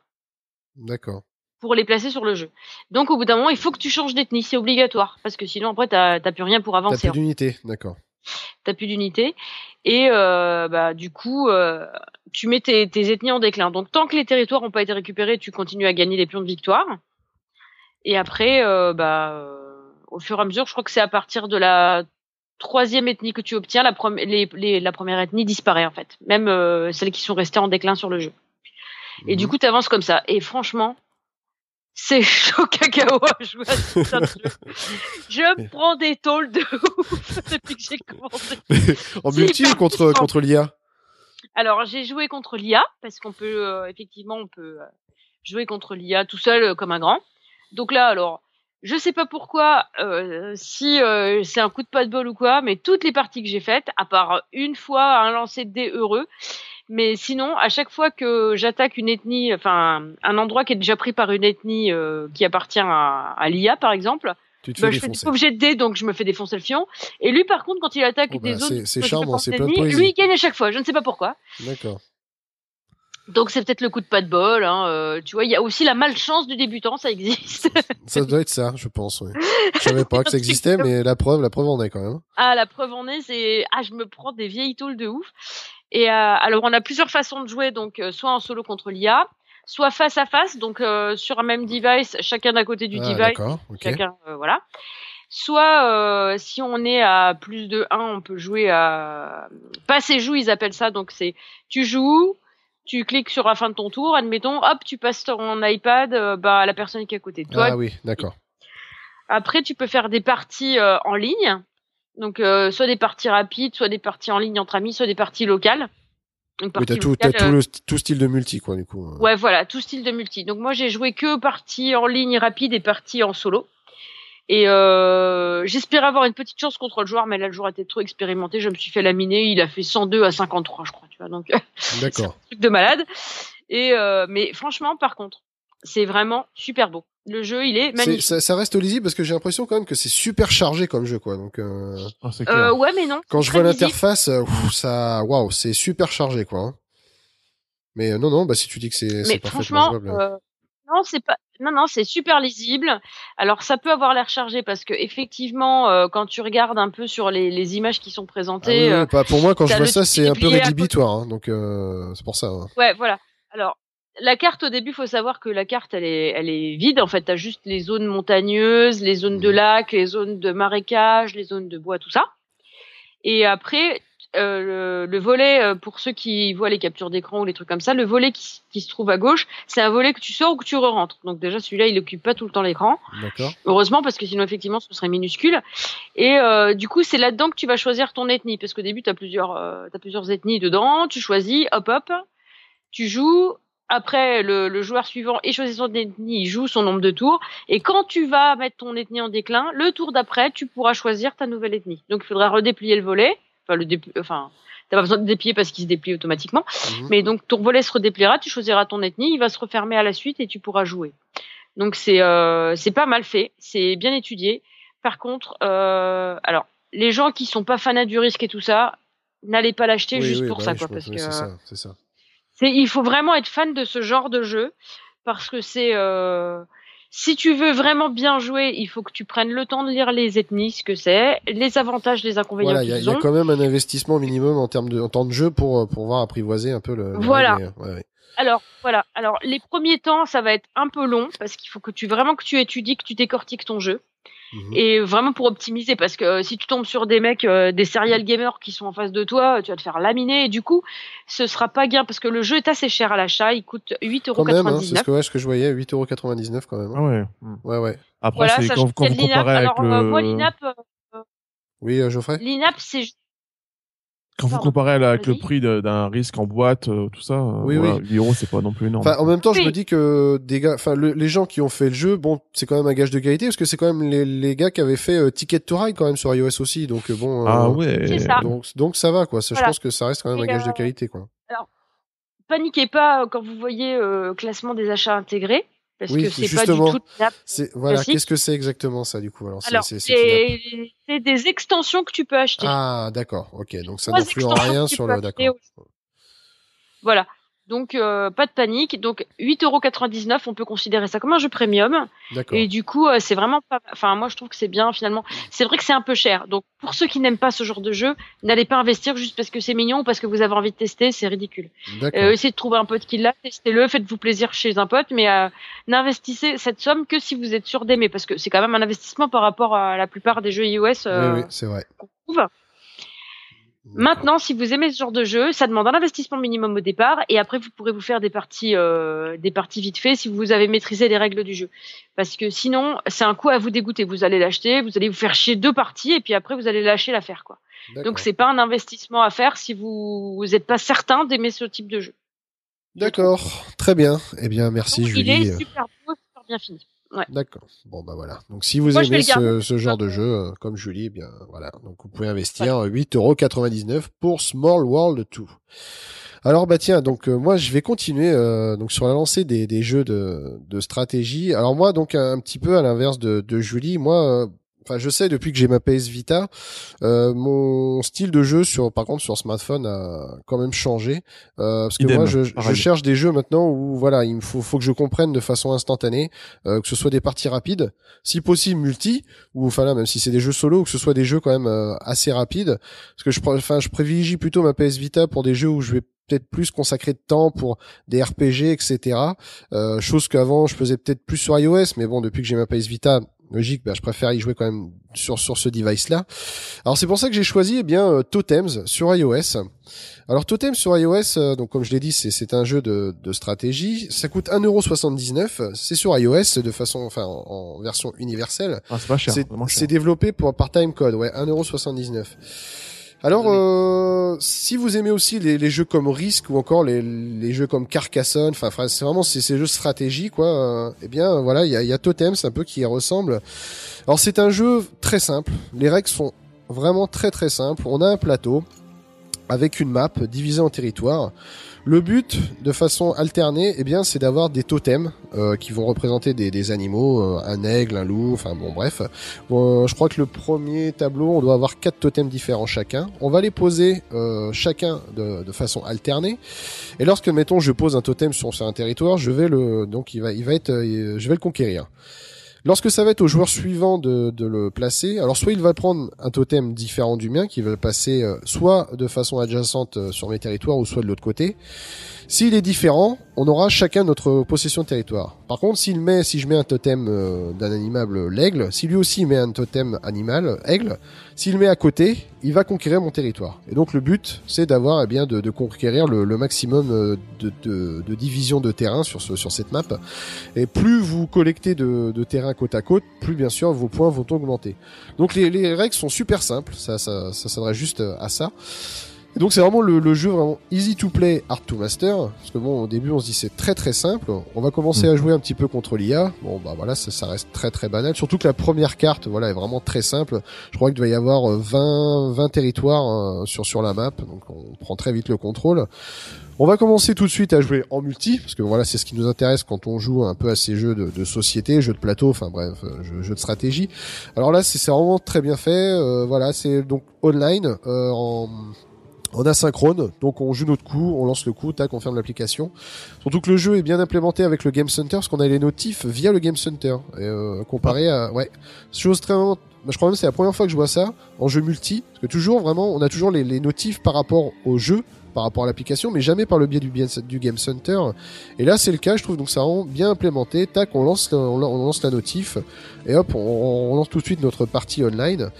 S1: D'accord.
S4: pour les placer sur le jeu. Donc, au bout d'un moment, il faut que tu changes d'ethnie, c'est obligatoire, parce que sinon, après, t'as t'as plus rien pour
S1: T'as
S4: avancer.
S1: plus d'unité. D'accord.
S4: t'as plus d'unité et euh, bah du coup euh, tu mets tes, tes ethnies en déclin. Donc tant que les territoires n'ont pas été récupérés, tu continues à gagner les pions de victoire. Et après, euh, bah euh, au fur et à mesure, je crois que c'est à partir de la troisième ethnie que tu obtiens, la, prom- les, les- la première ethnie disparaît en fait, même euh, celles qui sont restées en déclin sur le jeu. Et du
S1: Mhm.
S4: coup, tu avances comme ça. Et franchement, c'est chaud cacao à jouer à ce jeu. Je me prends des tôles de ouf depuis que j'ai commencé.
S1: En multi ou contre, contre l'IA
S4: Alors, j'ai joué contre l'IA, parce qu'on peut, euh, effectivement, on peut euh, jouer contre l'IA tout seul euh, comme un grand. Donc là, alors, je sais pas pourquoi, euh, si euh, c'est un coup de pas de bol ou quoi, mais toutes les parties que j'ai faites, à part une fois un lancer de dés heureux, mais sinon, à chaque fois que j'attaque une ethnie, enfin, un endroit qui est déjà pris par une ethnie euh, qui appartient à, à l'IA, par exemple,
S1: Tu te
S4: bah,
S1: fais
S4: je fais des
S1: défoncer.
S4: objets de dés, donc je me fais défoncer le fion. Et lui, par contre, quand il attaque
S1: Oh, bah,
S4: des zones
S1: c'est- c'est charmant, c'est plein de poésie.
S4: lui, il gagne à chaque fois. Je ne sais pas pourquoi.
S1: D'accord.
S4: Donc c'est peut-être le coup de pas de bol. Hein, euh, tu vois, il y a aussi la malchance du débutant, ça existe.
S1: Ça doit être ça, je pense. Ouais. Je savais pas que ça existait, mais la preuve, la preuve en est quand même.
S4: ah, la preuve en est, c'est ah, je me prends des vieilles tôles de ouf. Et euh, alors on a plusieurs façons de jouer, donc euh, soit en solo contre l'IA, soit face à face, donc sur un même device, chacun d'à côté du
S1: Ah,
S4: device,
S1: d'accord. Ok.
S4: chacun voilà. Soit si on est à plus de 1, on peut jouer à passe et joue, ils appellent ça. Donc c'est tu joues, tu cliques sur la fin de ton tour, admettons, hop, tu passes ton iPad euh, bah, à la personne qui est à côté de toi.
S1: Ah oui, d'accord.
S4: Après, tu peux faire des parties euh, en ligne. Donc, euh, soit des parties rapides, soit des parties en ligne entre amis, soit des parties locales.
S1: Oui, t'as tout, t'as
S4: locale,
S1: tout le tout style de multi, quoi, du coup.
S4: Ouais, voilà, tout style de multi. Donc moi, j'ai joué que parties en ligne rapide et parties en solo. Et euh, j'espérais avoir une petite chance contre le joueur, mais là, le joueur était trop expérimenté. Je me suis fait laminer. Il a fait 102 à 53, je crois. Tu vois, donc c'est un truc de malade. Et euh, mais franchement, par contre, c'est vraiment super beau. Le jeu, il est magnifique.
S1: ça, ça reste lisible parce que j'ai l'impression quand même que c'est super chargé comme jeu, quoi. Donc, euh,
S2: c'est
S4: Euh,
S2: clair.
S4: ouais, mais non.
S1: quand je vois l'interface, euh, ça, waouh, c'est super chargé, quoi. hein. Mais euh, non, non, bah si tu dis que c'est parfaitement
S4: franchement,
S1: jouable.
S4: euh, non, c'est pas. Non, non, c'est super lisible. Alors, ça peut avoir l'air chargé parce que effectivement, euh, quand tu regardes un peu sur les, les images qui sont
S1: Ah oui,
S4: présentées, euh,
S1: pas- pour moi, quand je vois ça, c'est un peu rédhibitoire. hein, donc, euh, c'est pour ça. hein.
S4: ouais, voilà. Alors, la carte au début, faut savoir que la carte, elle est, elle est vide. En fait, t'as juste les zones montagneuses, les zones de
S1: Mhm.
S4: lac, les zones de marécage, les zones de bois, tout ça. Et après, euh, le, le volet, euh, pour ceux qui voient les captures d'écran ou les trucs comme ça, le volet qui, qui se trouve à gauche, c'est un volet que tu sors ou que tu re-rentres. Donc déjà, celui-là, il occupe pas tout le temps l'écran. Heureusement, parce que sinon, effectivement, ce serait minuscule. Et euh, du coup, c'est là-dedans que tu vas choisir ton ethnie. Parce qu'au début, tu as plusieurs, euh, plusieurs ethnies dedans. Tu choisis, hop, hop. Tu joues. Après, le, le joueur suivant et choisit son ethnie, il joue son nombre de tours. Et quand tu vas mettre ton ethnie en déclin, le tour d'après, tu pourras choisir ta nouvelle ethnie. Donc, il faudra redéplier le volet. Le enfin, t'as pas besoin de déplier parce qu'il se déplie automatiquement.
S1: Mhm.
S4: Mais donc ton volet se redépliera, tu choisiras ton ethnie, il va se refermer à la suite et tu pourras jouer. Donc c'est euh, c'est pas mal fait, c'est bien étudié. Par contre, euh, alors les gens qui sont pas fanats du risque et tout ça, n'allez pas l'acheter
S1: Oui,
S4: juste
S1: oui,
S4: pour
S1: bah
S4: ça
S1: oui,
S4: quoi, parce que
S1: c'est ça, c'est ça.
S4: c'est il faut vraiment être fan de ce genre de jeu parce que c'est euh, si tu veux vraiment bien jouer, il faut que tu prennes le temps de lire les ethnies, ce que c'est, les avantages, les inconvénients
S1: Voilà, il y, a- y quand même un investissement minimum en termes de en temps de jeu pour euh, pour pouvoir apprivoiser un peu le.
S4: Voilà.
S1: ouais, ouais.
S4: Alors voilà. Alors les premiers temps, ça va être un peu long parce qu'il faut que tu vraiment que tu étudies, que tu décortiques ton jeu
S1: Mhm.
S4: et vraiment pour optimiser parce que euh, si tu tombes sur des mecs, euh, des serial gamers qui sont en face de toi, tu vas te faire laminer et du coup, ce sera pas gain parce que le jeu est assez cher à l'achat. Il coûte 8,99
S1: Quand même, hein, c'est ce que, ouais, ce que je voyais, 8,99€ quand même.
S2: Ah
S1: hein.
S2: ouais. Hmm.
S1: Ouais, ouais.
S2: Après,
S4: Voilà,
S2: c'est quand, quand vous
S4: l'INAP.
S2: comparez avec
S4: Alors
S2: le,
S4: euh, moi l'INAP, euh,
S1: Oui, euh, Geoffrey?
S4: l'INAP c'est
S2: quand vous comparez avec le prix d'un risque en boîte, euh, tout ça, euh,
S1: Oui,
S2: voilà,
S1: oui.
S2: 8 euros, c'est pas non plus énorme.
S1: Enfin, en même temps, je
S4: Oui.
S1: me dis que des gars, enfin, le- les gens qui ont fait le jeu, bon, c'est quand même un gage de qualité parce que c'est quand même les, les gars qui avaient fait euh, Ticket to Ride quand même sur iOS aussi, donc euh, bon. euh,
S2: ah ouais.
S4: C'est ça.
S1: Donc, donc ça va quoi. Ça, Je pense que ça reste quand même un gage de
S4: euh,
S1: qualité quoi.
S4: paniquez pas euh, quand vous voyez euh, classement des achats intégrés parce
S1: Oui,
S4: que c'est pas du tout.
S1: C'est voilà. Qu'est-ce que c'est exactement ça du coup Alors, c'est
S4: Alors,
S1: c'est
S4: des extensions que tu peux acheter.
S1: Ah d'accord. Ok. Donc ça n'influe en rien sur le. D'accord.
S4: Voilà. Donc euh, pas de panique. Donc 8,99€, on peut considérer ça comme un jeu premium. Et du coup, euh, c'est vraiment pas. Enfin, moi, je trouve que c'est bien finalement. C'est vrai que c'est un peu cher. Donc pour ceux qui n'aiment pas ce genre de jeu, n'allez pas investir juste parce que c'est mignon ou parce que vous avez envie de tester. C'est ridicule. Euh, essayez de trouver un pote qui l'a, testez-le, faites-vous plaisir chez un pote, mais euh, n'investissez cette somme que si vous êtes sûr d'aimer, parce que c'est quand même un investissement par rapport à la plupart des jeux iOS euh,
S1: Oui, oui, c'est vrai.
S4: qu'on trouve. Maintenant, si vous aimez ce genre de jeu, ça demande un investissement minimum au départ, et après vous pourrez vous faire des parties, euh, des parties vite fait si vous avez maîtrisé les règles du jeu. Parce que sinon, c'est un coup à vous dégoûter. Vous allez l'acheter, vous allez vous faire chier deux parties, et puis après vous allez lâcher l'affaire, quoi. Donc c'est pas un investissement à faire si vous n'êtes pas certain d'aimer ce type de jeu.
S1: D'accord. Très bien. Eh bien, merci
S4: Donc, il
S1: Julie.
S4: est super beau, super bien fini.
S1: D'accord. Bon bah voilà. Donc si vous
S4: Moi,
S1: aimez ce, ce genre de jeu, euh, comme Julie, eh bien voilà. Donc vous pouvez investir 8,99€ pour Small World 2. Alors bah tiens, donc euh, moi je vais continuer euh, donc sur la lancée des, des jeux de, de stratégie. Alors moi donc un, un petit peu à l'inverse de, de Julie, moi, euh, enfin je sais depuis que j'ai ma PS Vita, euh, mon style de jeu sur par contre sur smartphone a quand même changé euh, parce que
S2: Idem,
S1: moi je, je cherche des jeux maintenant où voilà il me faut, faut que je comprenne de façon instantanée euh, que ce soit des parties rapides, si possible multi, ou enfin là même si c'est des jeux solo, que ce soit des jeux quand même euh, assez rapides, parce que je, enfin je privilégie plutôt ma PS Vita pour des jeux où je vais peut-être plus consacrer de temps pour des RPG, etc. Euh, chose qu'avant je faisais peut-être plus sur iOS, mais bon depuis que j'ai ma PS Vita, logique, bah, je préfère y jouer quand même sur sur ce device-là. Alors c'est pour ça que j'ai choisi eh bien euh, Totems sur iOS. Alors Totems sur iOS, euh, donc comme je l'ai dit, c'est c'est un jeu de, de stratégie. Ça coûte 1,79€. C'est sur iOS de façon, enfin en, en version universelle.
S2: Ah, c'est pas cher.
S1: C'est développé pour par timecode, ouais, 1,79€. Alors, euh, si vous aimez aussi les, les jeux comme Risk ou encore les, les jeux comme Carcassonne, enfin, c'est vraiment ces, ces jeux stratégie, quoi. euh, eh bien, voilà, il y a, il y a Totems un peu qui y ressemble. Alors, c'est un jeu très simple. Les règles sont vraiment très très simples. On a un plateau. Avec une map divisée en territoires. Le but, de façon alternée, eh bien, c'est d'avoir des totems euh, qui vont représenter des, animaux, euh, un aigle, un loup, enfin bon, bref. Bon, je crois que le premier tableau, on doit avoir quatre totems différents chacun. On va les poser euh, chacun de, façon alternée. Et lorsque, mettons, je pose un totem sur, sur un territoire, je vais le, donc il va, il va être, je vais le conquérir. Lorsque ça va être au joueur suivant de, le placer, alors soit il va prendre un totem différent du mien, qui va passer euh, soit de façon adjacente euh, sur mes territoires, ou soit de l'autre côté. S'il est différent, on aura chacun notre possession de territoire. Par contre, s'il met, si je mets un totem euh, d'un animal, euh, l'aigle, si lui aussi met un totem animal, aigle, s'il met à côté, il va conquérir mon territoire. Et donc le but, c'est d'avoir eh bien de, conquérir le, maximum euh, de, de, de terrain sur ce, cette map. Et plus vous collectez de, de terrain côte à côte, plus bien sûr vos points vont augmenter. Donc les, les règles sont super simples, ça s'adresse juste à ça. Et donc c'est vraiment le, le jeu vraiment easy to play, hard to master. Parce que bon, au début on se dit c'est très très simple. On va commencer
S2: Mm.
S1: à jouer un petit peu contre l'IA. Bon bah voilà, ça, ça reste très très banal. Surtout que la première carte, voilà, est vraiment très simple. Je crois qu'il doit y avoir euh, 20 20 territoires euh, sur sur la map. Donc on prend très vite le contrôle. On va commencer tout de suite à jouer en multi, parce que voilà, c'est ce qui nous intéresse quand on joue un peu à ces jeux de, de société, jeux de plateau, enfin bref, euh, jeux, jeux de stratégie. Alors là, c'est c'est vraiment très bien fait. euh, voilà, c'est donc online, euh, en, en asynchrone. Donc on joue notre coup, on lance le coup, tac, on ferme l'application. Surtout que le jeu est bien implémenté avec le Game Center, parce qu'on a les notifs via le Game Center, euh, comparé à ouais, chose très je crois même c'est la première fois que je vois ça en jeu multi, parce que toujours vraiment, on a toujours les, notifs par rapport au jeu par rapport à l'application, mais jamais par le biais du, du Game Center. Et là, c'est le cas, je trouve, donc ça rend bien implémenté. Tac, on lance, la- on, lan- on lance la notif, et hop, on, on lance tout de suite notre partie online.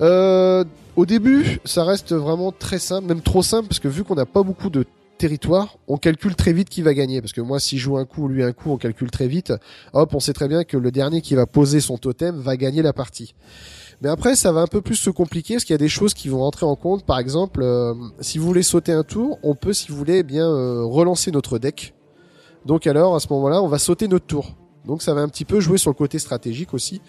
S1: Euh, au début, ça reste vraiment très simple, même trop simple, parce que vu qu'on n'a pas beaucoup de territoire, on calcule très vite qui va gagner. Parce que moi, si je joue un coup, lui un coup, on calcule très vite. Hop, on sait très bien que le dernier qui va poser son totem va gagner la partie. Mais après, ça va un peu plus se compliquer parce qu'il y a des choses qui vont rentrer en compte. Par exemple, euh, si vous voulez sauter un tour, on peut, si vous voulez, eh bien euh, relancer notre deck. Donc alors, à ce moment-là, on va sauter notre tour. Donc ça va un petit peu jouer sur le côté stratégique aussi.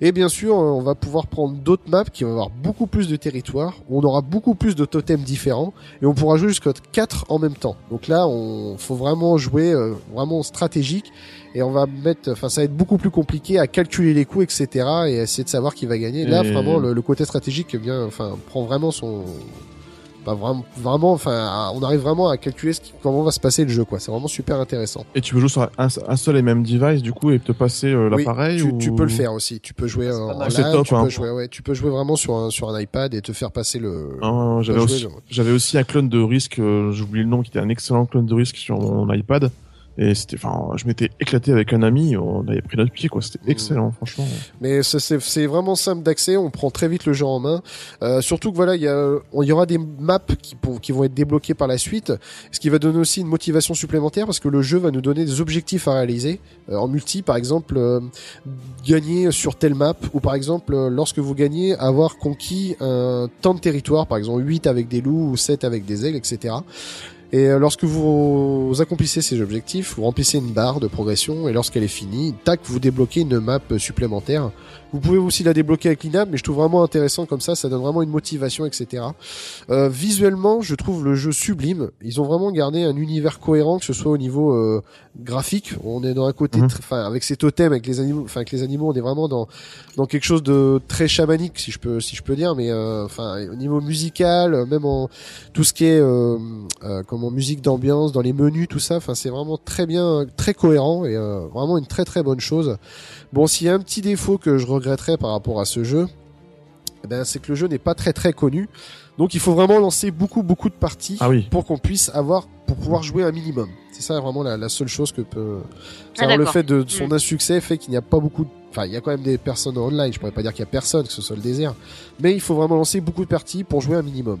S1: Et bien sûr, on va pouvoir prendre d'autres maps qui vont avoir beaucoup plus de territoire, on aura beaucoup plus de totems différents, et on pourra jouer jusqu'à 4 en même temps. Donc là, on faut vraiment jouer euh, vraiment stratégique, et on va mettre, enfin ça va être beaucoup plus compliqué à calculer les coups, etc., et essayer de savoir qui va gagner. Là,
S2: Et-
S1: vraiment, le, le côté stratégique vient, enfin, prend vraiment son pas vraiment, vraiment, enfin, on arrive vraiment à calculer ce qui, comment va se passer le jeu, quoi. C'est vraiment super intéressant.
S2: Et tu peux jouer sur un, un seul et même device, du coup, et te passer euh,
S1: Oui,
S2: l'appareil
S1: tu,
S2: ou...
S1: tu peux le faire aussi. Tu peux jouer
S3: Ah,
S1: en, LAN,
S2: top,
S1: tu
S2: hein.
S1: peux jouer, ouais, tu peux jouer vraiment sur un, sur un iPad et te faire passer le.
S2: Ah, J'avais aussi,
S1: le-
S2: j'avais aussi un clone de Risk, euh, j'oublie le nom, qui était un excellent clone de Risk sur mon iPad. Et c'était, enfin, je m'étais éclaté avec un ami, on avait pris notre pied, quoi. C'était
S1: Mm.
S2: excellent, franchement.
S1: Mais c'est- vraiment simple d'accès. On prend très vite le jeu en main. Euh, surtout que voilà, il y a, on- il y aura des maps qui, pour- qui vont être débloquées par la suite, ce qui va donner aussi une motivation supplémentaire parce que le jeu va nous donner des objectifs à réaliser Euh, en multi, par exemple, euh, gagner sur telle map ou par exemple, euh, lorsque vous gagnez, avoir conquis un temps de territoire, par exemple 8 avec des loups ou 7 avec des aigles, etc. Et euh, lorsque vous accomplissez ces objectifs, vous remplissez une barre de progression et lorsqu'elle est finie, tac, vous débloquez une map supplémentaire. Vous pouvez aussi la débloquer avec l'INAP, mais je trouve vraiment intéressant comme ça, ça donne vraiment une motivation, etc. Euh, visuellement, je trouve le jeu sublime. Ils ont vraiment gardé un univers cohérent, que ce soit au niveau euh, graphique. On est dans un côté,
S2: Mhm.
S1: enfin, avec ces totems, avec les animaux, enfin, avec les animaux, on est vraiment dans dans quelque chose de très chamanique, si je peux, si je peux dire. Mais euh, enfin, au niveau musical, euh, même en tout ce qui est euh, euh, comment musique d'ambiance, dans les menus, tout ça. Enfin, c'est vraiment très bien, très cohérent et euh, vraiment une très très bonne chose. Bon, s'il y a un petit défaut que je regretterais par rapport à ce jeu, eh ben, c'est que le jeu n'est pas très très connu. Donc il faut vraiment lancer beaucoup beaucoup de parties
S2: Ah oui.
S1: pour qu'on puisse avoir pour pouvoir jouer un minimum. C'est ça vraiment la, la seule chose que peut.
S4: Ah,
S1: le fait de de son
S4: Mm.
S1: insuccès fait qu'il n'y a pas beaucoup. de- Enfin, il y a quand même des personnes online. Je pourrais pas dire qu'il y a personne, que ce soit le désert, mais il faut vraiment lancer beaucoup de parties pour jouer un minimum.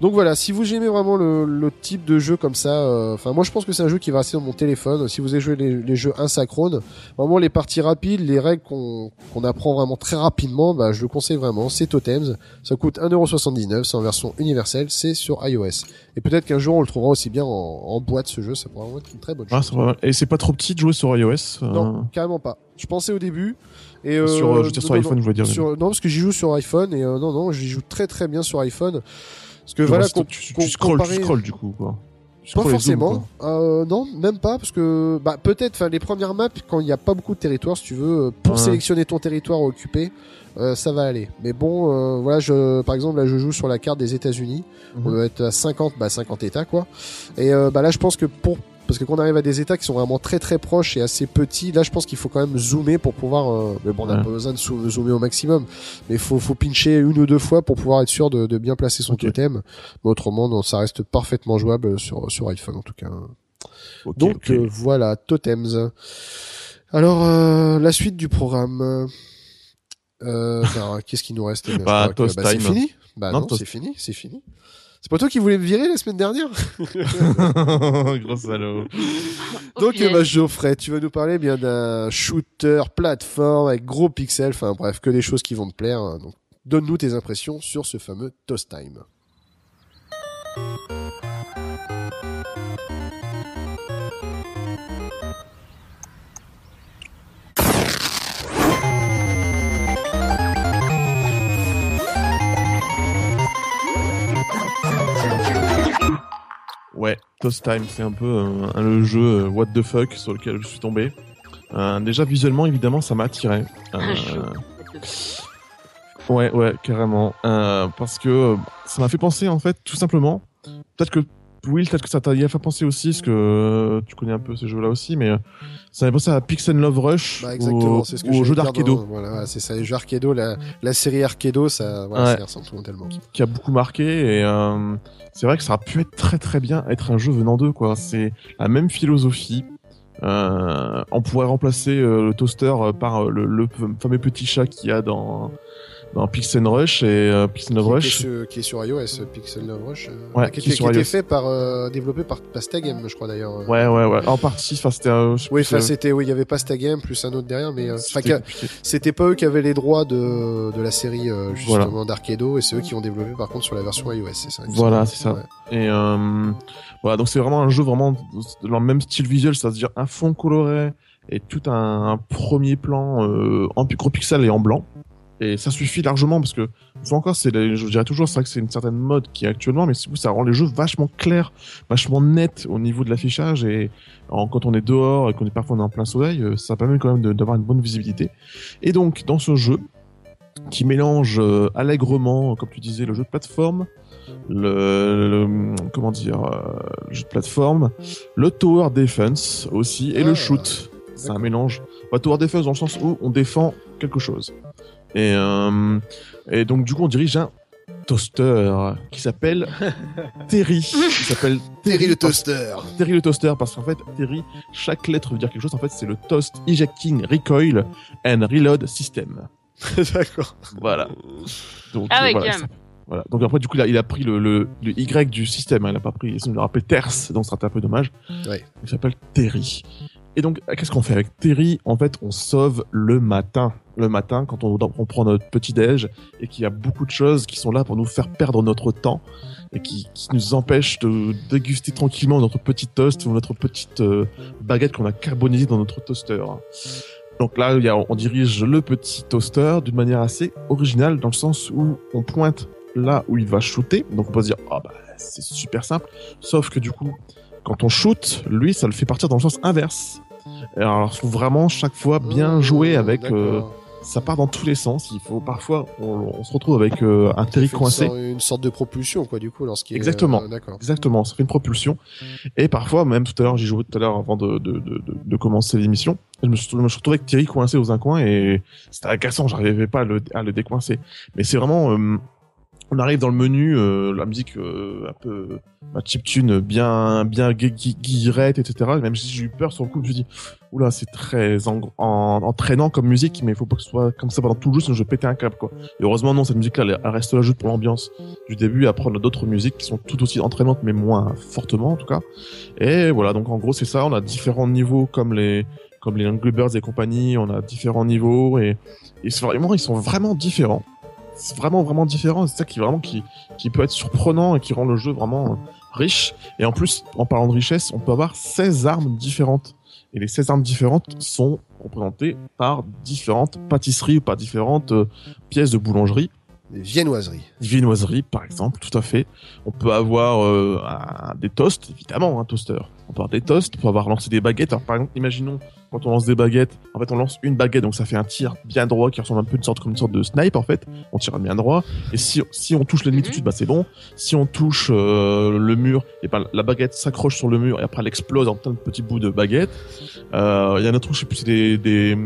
S1: Donc voilà, si vous aimez vraiment le, le type de jeu comme ça, euh, enfin moi je pense que c'est un jeu qui va rester dans mon téléphone. Si vous avez joué les, les jeux asynchrones, vraiment les parties rapides, les règles qu'on qu'on apprend vraiment très rapidement, bah, je le conseille vraiment. C'est Totems, ça coûte 1,79€, c'est en version universelle, c'est sur iOS. Et peut-être qu'un jour on le trouvera aussi bien en, en boîte ce jeu, ça pourrait vraiment être une très bonne chose.
S2: Ah, vrai. Et c'est pas trop petit de jouer sur iOS euh,
S1: Non, carrément pas. Je pensais au début. Et euh,
S2: Sur, je veux dire, sur
S1: non,
S2: iPhone,
S1: non,
S2: je veux dire.
S1: sur- non, parce que j'y joue sur iPhone et euh, non, non, j'y joue très très bien sur iPhone. Parce que
S2: Tu
S1: voilà,
S2: restes-
S1: com-
S2: tu, tu
S1: com-
S2: scrolles,
S1: comparer-
S2: tu scrolles du coup quoi.
S1: Pas forcément. Euh, non, même pas, parce que bah, peut-être, enfin, les premières maps, quand il n'y a pas beaucoup de territoire, si tu veux, euh, pour
S2: Ouais.
S1: sélectionner ton territoire occupé, euh, ça va aller. Mais bon, euh, voilà, je, par exemple, là, je joue sur la carte des États-Unis. On
S2: Mhm.
S1: doit être à 50, bah 50 États, quoi. Et euh, bah là, je pense que pour parce que quand on arrive à des États qui sont vraiment très très proches et assez petits, là, je pense qu'il faut quand même zoomer pour pouvoir. euh, mais bon, on n'a
S2: Ouais.
S1: pas besoin de zoomer au maximum, mais faut faut pincher une ou deux fois pour pouvoir être sûr de, de bien placer son totem. Mais autrement, non, ça reste parfaitement jouable sur sur iPhone en tout cas. Donc euh, voilà, totems. Alors euh, la suite du programme. Euh, Qu'est-ce qu'il nous reste
S2: Bah, Toast
S1: bah, C'est fini. Bah
S2: Non,
S1: c'est fini, c'est fini. C'est pas toi qui voulais me virer la semaine dernière?
S2: Gros salaud.
S1: Donc
S4: punaise.
S1: euh, bah, Geoffrey, tu vas nous parler bien d'un shooter plateforme avec gros pixels, enfin bref, que des choses qui vont te plaire. hein. Donc donne-nous tes impressions sur ce fameux Toast Time.
S2: Ouais, Toast Time, c'est un peu euh, le jeu euh, what the fuck sur lequel je suis tombé. Euh, déjà visuellement, évidemment, ça m'a attiré. Euh, ouais, ouais, carrément. Parce que ça m'a fait penser, en fait, tout simplement. Peut-être que Will, peut-être que ça t'a a fait penser aussi, parce que euh, tu connais un peu ces jeux-là aussi, mais euh, ça m'a penser à Pixel Love Rush
S1: Bah
S2: ou,
S1: ce que
S2: ou au jeu d'Arkedo.
S1: Voilà, c'est ça, les jeux Arkedo, la, la série Arkedo, ça, voilà,
S2: Ouais.
S1: ça ressemble tellement.
S2: qui a beaucoup marqué et euh, c'est vrai que ça aurait pu être très très bien être un jeu venant d'eux quoi. C'est la même philosophie. Euh, on pourrait remplacer euh, le toaster par euh, le, le fameux petit chat qu'il y a dans dans Pixel Rush et euh, Pixel
S1: Qui, qui est
S2: Rush.
S1: sur, qui est sur iOS, euh, Pixel Rush, euh,
S2: Ouais,
S1: qui,
S2: qui est sur
S1: qui était fait par, euh, développé par Pastagame, je crois d'ailleurs. euh.
S2: Ouais ouais ouais. En partie, enfin c'était.
S1: Oui, enfin
S2: euh,
S1: c'était, oui, il y avait Pastagame plus un autre derrière, mais enfin,
S2: c'était
S1: pas eux qui avaient les droits de, de la série euh, justement
S2: Voilà.
S1: d'Arkedo, et c'est eux qui ont développé par contre sur la version iOS, c'est ça.
S2: Voilà, c'est ça.
S1: Ouais.
S2: Et euh, voilà, donc c'est vraiment un jeu vraiment dans le même style visuel, c'est-à-dire un fond coloré et tout un, un premier plan euh, en gros pixel et en blanc. Et ça suffit largement parce que, une fois encore, c'est, je dirais toujours, c'est vrai que c'est une certaine mode qui est actuellement, mais ça rend les jeux vachement clairs, vachement nets au niveau de l'affichage et en- quand on est dehors et qu'on est parfois on est en plein soleil, euh, ça permet quand même d'avoir une bonne visibilité. Et donc, dans ce jeu, qui mélange euh, allègrement, comme tu disais, le jeu de plateforme, le, le- comment dire, euh, le jeu de plateforme, le tower defense aussi et
S1: Ah,
S2: le shoot. C'est un mélange. Bah, tower defense dans le sens où on défend quelque chose. Et, euh, et donc du coup on dirige un toaster qui s'appelle Terry. Qui s'appelle
S1: Terry le toaster.
S2: Terry le toaster parce qu'en fait Terry chaque lettre veut dire quelque chose en fait c'est le toast ejecting recoil and reload system
S1: D'accord.
S2: voilà donc
S4: Ah
S2: euh,
S4: ouais,
S2: voilà, ça- donc après du coup a, il a pris le, le, le Y du système hein, il a pas pris il l'a rappelé Terce donc ça un peu dommage
S1: Ouais.
S2: il s'appelle Terry et donc qu'est-ce qu'on fait avec Terry? En fait on sauve le matin le matin quand on, prend notre petit déj et qu'il y a beaucoup de choses qui sont là pour nous faire perdre notre temps et qui, nous empêchent de déguster tranquillement notre petit toast ou notre petite euh, baguette qu'on a carbonisée dans notre toaster. Donc là, on dirige le petit toaster d'une manière assez originale dans le sens où on pointe là où il va shooter. Donc on peut se dire, ah bah c'est super simple. Sauf que du coup, quand on shoot, lui, ça le fait partir dans le sens inverse. Alors, il faut vraiment chaque fois bien
S1: Mmh,
S2: jouer avec. euh, ça part dans tous les sens. Il faut parfois, on, on se retrouve avec euh, un
S1: une
S2: coincé.
S1: Une sorte de propulsion, quoi, du coup, lorsqu'il est-
S2: Exactement.
S1: euh, D'accord.
S2: Exactement, ça fait une propulsion. Et parfois, même tout à l'heure, j'ai joué tout à l'heure avant de, de, de, de, commencer l'émission. Je me suis, je me suis retrouvé avec Thierry coincé dans un coin et c'était agaçant, j'arrivais pas à le, à le décoincer. Mais c'est vraiment, euh, on arrive dans le menu, euh, la musique euh, un peu ma chiptune bien bien guillerette, etc. Même si j'ai eu peur sur le coup, je me suis dit, oula, c'est très en, en- entraînant comme musique, mais il faut pas que ce soit comme ça pendant tout le jeu, sinon je vais péter un câble, quoi. Et heureusement, non, cette musique-là, elle, elle reste là juste pour l'ambiance du début. Après, on a d'autres musiques qui sont tout aussi entraînantes, mais moins fortement, en tout cas. Et voilà, donc en gros, c'est ça. On a différents niveaux comme les comme les Angry Birds et compagnie. On a différents niveaux et, et vraiment, ils sont vraiment différents. C'est vraiment vraiment différent. C'est ça qui vraiment qui qui peut être surprenant et qui rend le jeu vraiment euh, riche. Et en plus, en parlant de richesse, on peut avoir 16 armes différentes. Et les 16 armes différentes sont représentées par différentes pâtisseries ou par différentes euh, pièces de boulangerie.
S1: Des viennoiseries.
S2: viennoiserie par exemple, tout à fait. On peut avoir euh, un- des toasts, évidemment, un toaster. On peut avoir des toasts, on peut avoir lancé des baguettes. Alors par exemple, imaginons quand on lance des baguettes, en fait on lance une baguette, donc ça fait un tir bien droit qui ressemble un peu une sorte comme une sorte de snipe en fait. On tire bien droit. Et si si on touche l'ennemi tout de suite, bah c'est bon. Si on touche euh, le mur, et ben la baguette s'accroche sur le mur et après elle explose en plein de petits bouts de baguette. Euh, Il y a un autre truc, je sais plus, c'est des, des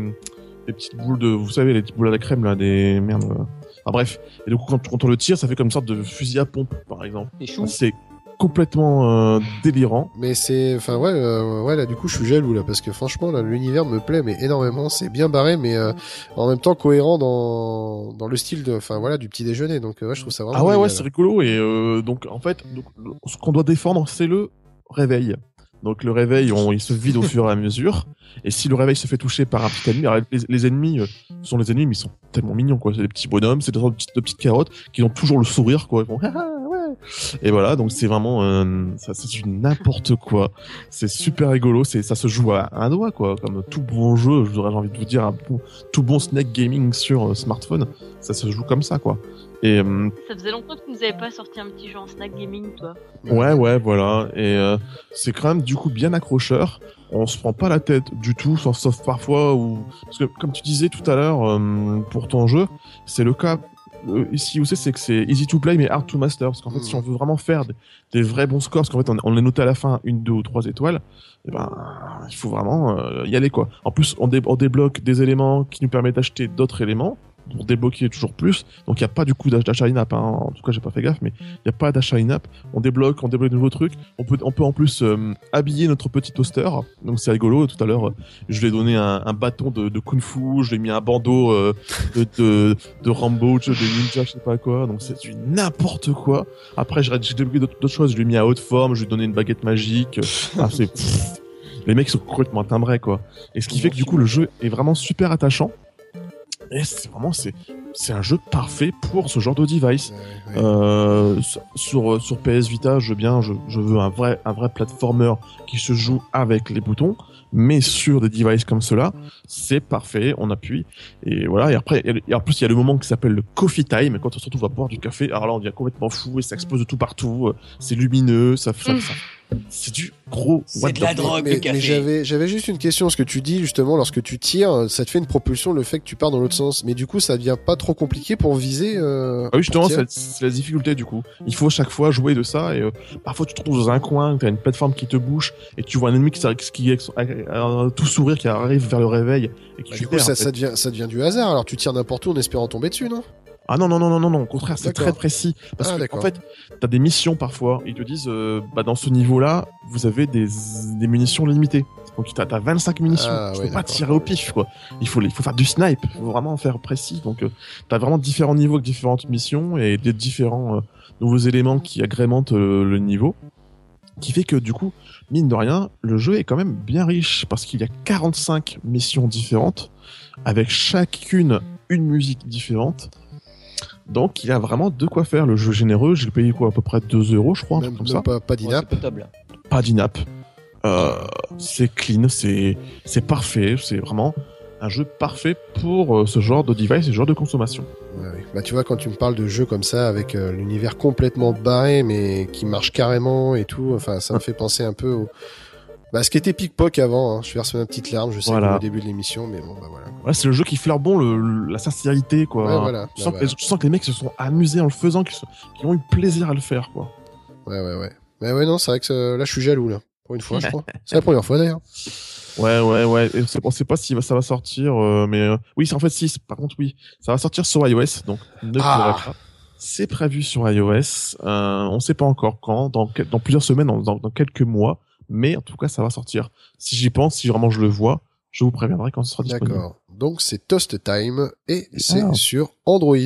S2: des petites boules de, vous savez, les petites boules à la crème là, des merde. euh. Enfin bref. Et du coup, quand, quand on le tire, ça fait comme une sorte de fusil à pompe, par exemple. C'est complètement euh, délirant.
S1: Mais c'est, enfin ouais, euh, ouais là du coup je suis jaloux là parce que franchement là l'univers me plaît mais énormément, c'est bien barré mais euh, en même temps cohérent dans dans le style de, enfin voilà du petit déjeuner donc euh, ouais je trouve ça vraiment.
S2: Ah ouais, ouais, c'est rigolo. Et euh, donc, en fait, donc, ce qu'on doit défendre, c'est le réveil. Donc, le réveil, on, il se vide au fur et à mesure. Et si le réveil se fait toucher par un petit ennemi, alors, les, ennemis euh, sont les ennemis, mais ils sont tellement mignons, quoi. C'est des petits bonhommes, c'est des de petites, de petites carottes qui ont toujours le sourire, quoi. Ils font, Ah, ah. Et voilà, donc c'est vraiment, c'est du n'importe quoi. C'est super rigolo, c'est, ça se joue à un doigt, quoi. Comme tout bon jeu, j'aurais envie de vous dire, un tout bon snack gaming sur euh, smartphone, ça se joue comme ça, quoi. Et, euh,
S4: Ça faisait longtemps que tu nous avais pas sorti un petit jeu en snack gaming, toi.
S2: Ouais, ouais, voilà. Et euh, c'est quand même du coup bien accrocheur. On se prend pas la tête du tout, sauf, parfois où... Parce que comme tu disais tout à l'heure, euh, pour ton jeu, c'est le cas euh, ici où c'est, c'est que c'est easy to play mais hard to master. Parce qu'en fait, si on veut vraiment faire des, des vrais bons scores, parce qu'en fait, on, on les noté à la fin une, deux ou trois étoiles, eh ben, il faut vraiment euh, y aller, quoi. En plus, on, dé- on débloque des éléments qui nous permettent d'acheter d'autres éléments pour débloquer toujours plus. Donc il n'y a pas du coup d'ach- d'achat in-app. Hein. En tout cas, j'ai pas fait gaffe, mais il n'y a pas d'achat in-app. On débloque, on débloque de nouveaux trucs. On peut, on peut en plus euh, habiller notre petit toaster. Donc c'est rigolo. Tout à l'heure, euh, je lui ai donné un, bâton de, de kung-fu. Je lui ai mis un bandeau euh, de, de, Rambo, de ninja, je sais pas quoi. Donc c'est du n'importe quoi. Après, j'ai débloqué d'autres choses. Je lui ai mis à haute forme. Je lui ai donné une baguette magique. Ah, les mecs sont complètement timbrés quoi. Et ce qui fait que du coup le jeu est vraiment super attachant. Et c'est vraiment c'est c'est un jeu parfait pour ce genre de device.
S1: Ouais, ouais.
S2: Euh, sur sur PS Vita, je veux bien, je, je veux un vrai un vrai platformer qui se joue avec les boutons, mais sur des devices comme cela, c'est parfait. On appuie et voilà. Et après, et en plus, il y a le moment qui s'appelle le coffee time quand on se retrouve à boire du café. Alors là, on devient complètement fou et ça explose de tout partout. euh, C'est lumineux, ça, ça,
S4: Mm.
S2: ça- c'est du gros.
S3: C'est de la drogue,
S1: mais,
S3: le café.
S1: mais j'avais j'avais juste une question ce que tu dis justement lorsque tu tires ça te fait une propulsion le fait que tu pars dans l'autre sens mais du coup ça devient pas trop compliqué pour viser euh,
S2: Ah oui, justement, c'est c'est la difficulté du coup. Il faut chaque fois jouer de ça et euh, parfois tu te trouves dans un coin, tu as une plateforme qui te bouche et tu vois un ennemi qui, s'arrête- qui est euh, tout sourire qui arrive vers le réveil et qui
S1: Bah,
S2: tu
S1: du coup
S2: perds,
S1: ça,
S2: en fait.
S1: ça devient ça devient du hasard alors tu tires n'importe où en espérant tomber dessus non?
S2: Ah non non non non non non, au contraire, c'est
S1: D'accord.
S2: très précis parce
S1: Ah,
S2: que
S1: d'accord.
S2: en fait, t'as des missions parfois, ils te disent euh, bah dans ce niveau-là, vous avez des des munitions limitées. Donc t'as as 25 munitions,
S1: Ah,
S2: tu
S1: ouais,
S2: peux pas tirer au pif quoi. Il faut il faut faire du snipe, il faut vraiment faire précis. Donc euh, t'as vraiment différents niveaux avec différentes missions et des différents euh, nouveaux éléments qui agrémentent euh, le niveau qui fait que du coup, mine de rien, le jeu est quand même bien riche parce qu'il y a 45 missions différentes avec chacune une musique différente. Donc il y a vraiment de quoi faire. Le jeu généreux, j'ai payé quoi à peu près 2 euros, je crois,
S1: même,
S2: comme
S1: même
S2: ça.
S1: pas pas
S3: Ouais.
S2: Pas d'inap. Euh, c'est clean, c'est c'est parfait, c'est vraiment un jeu parfait pour euh, ce genre de device et ce genre de consommation.
S1: Ouais, ouais. Bah tu vois quand tu me parles de jeux comme ça avec euh, l'univers complètement barré mais qui marche carrément et tout, enfin ça me fait penser un peu au bah ce qui était Pickpock avant, hein. je verse ma petite larme, je sais
S2: Voilà.
S1: au début de l'émission mais bon bah voilà.
S2: Ouais, c'est le jeu qui flaire bon le, le- la sincérité quoi.
S1: Ouais, voilà.
S2: Tu,
S1: Bah,
S2: sens
S1: voilà.
S2: que, tu sens que les mecs se sont amusés en le faisant, qu'ils se- qu'ils ont eu plaisir à le faire quoi.
S1: Ouais ouais ouais. Mais ouais non, c'est vrai que ça- là je suis jaloux là. Pour une fois, je crois. C'est la première fois d'ailleurs.
S2: Ouais, ouais, ouais. Et on sait pas si ça va sortir, euh, mais euh, oui, c'est- en fait, si. c'est- Par contre, oui, ça va sortir sur iOS, donc ne
S1: Ah.
S2: pas. C'est prévu sur iOS. Euh, on sait pas encore quand, dans, dans plusieurs semaines, dans quelques mois, mais en tout cas, ça va sortir. Si j'y pense, si vraiment je le vois, je vous préviendrai quand ce sera disponible.
S1: D'accord. Donc c'est Toast Time et c'est
S2: Ah.
S1: sur Android.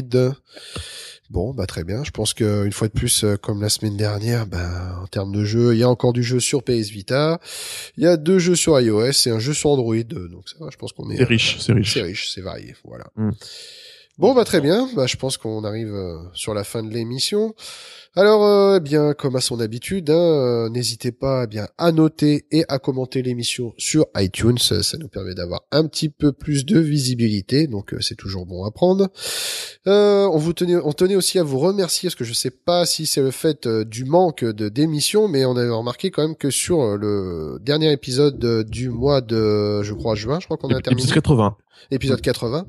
S1: Bon, bah très bien. Je pense que une fois de plus, euh, comme la semaine dernière, bah, en termes de jeu, il y a encore du jeu sur PS Vita, il y a deux jeux sur iOS et un jeu sur Android. Donc ça va, je pense qu'on est,
S2: C'est riche, c'est riche.
S1: c'est riche, c'est varié. Voilà.
S2: Mm.
S1: Bon, bah très bien. Bah, je pense qu'on arrive euh, sur la fin de l'émission. Alors, euh, eh bien, comme à son habitude, hein, euh, n'hésitez pas eh bien à noter et à commenter l'émission sur iTunes. Ça ça nous permet d'avoir un petit peu plus de visibilité, donc euh, c'est toujours bon à prendre. Euh, on vous tenait, on tenait aussi à vous remercier parce que je sais pas si c'est le fait du manque de d'émissions, mais on avait remarqué quand même que sur le dernier épisode du mois de, je crois juin, je crois qu'on a terminé
S2: Épisode 80.
S1: Épisode 80.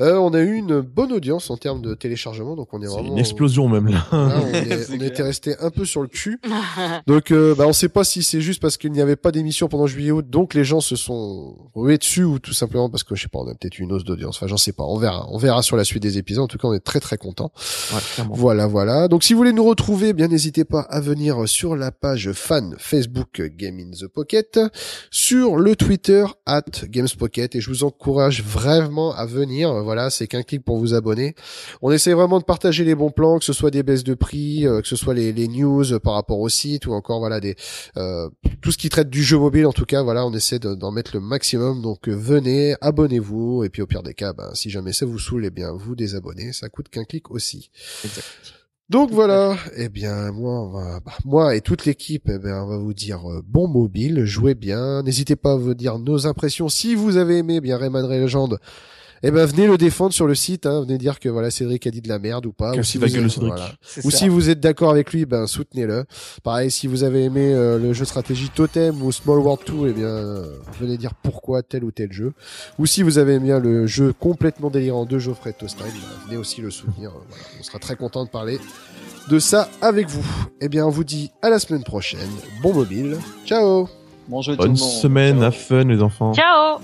S1: Euh, on a eu une bonne audience en termes de téléchargement, donc on est vraiment.
S2: une explosion même là.
S1: Là, on, est- était resté un peu sur le cul. Donc, euh, bah, on sait pas si c'est juste parce qu'il n'y avait pas d'émission pendant juillet-août, donc les gens se sont rués dessus, ou tout simplement parce que je sais pas, on a peut-être eu une hausse d'audience. Enfin, j'en sais pas. On verra. On verra sur la suite des épisodes. En tout cas, on est très très content.
S2: Ouais.
S1: Voilà, voilà. Donc, si vous voulez nous retrouver, eh bien n'hésitez pas à venir sur la page fan Facebook Game in the Pocket, sur le Twitter at Games Pocket, et je vous encourage vraiment à venir. Voilà, c'est qu'un clic pour vous abonner. On essaie vraiment de partager les bons plans, que ce soit des baisses de prix, euh, que ce soit les, news par rapport au site, ou encore voilà des euh, tout ce qui traite du jeu mobile. En tout cas, voilà, on essaie de- d'en mettre le maximum. Donc euh, venez, abonnez-vous, et puis au pire des cas, ben, si jamais ça vous saoule, eh bien vous désabonnez. Ça coûte qu'un clic aussi.
S2: Exact.
S1: Donc voilà, eh bien moi, bah, moi et toute l'équipe, eh bien on va vous dire euh, bon mobile, jouez bien. N'hésitez pas à vous dire nos impressions. Si vous avez aimé eh bien Rayman Legend, eh ben venez le défendre sur le site. Hein, venez dire que voilà Cédric a dit de la merde ou pas. Ou si vous êtes- voilà. Ou si vous êtes d'accord avec lui, ben soutenez-le. Pareil, si vous avez aimé euh, le jeu stratégie Totem ou Small World 2, eh bien euh, venez dire pourquoi tel ou tel jeu. Ou si vous avez aimé le jeu complètement délirant de Geoffrey Toastime, ben, venez aussi le soutenir. Voilà. On sera très content de parler de ça avec vous. Eh bien, on vous dit à la semaine prochaine. Bon mobile. Ciao
S3: Bon jeu tout
S2: Bonne
S3: le monde.
S2: semaine
S3: Ciao.
S2: à fun les enfants.
S4: Ciao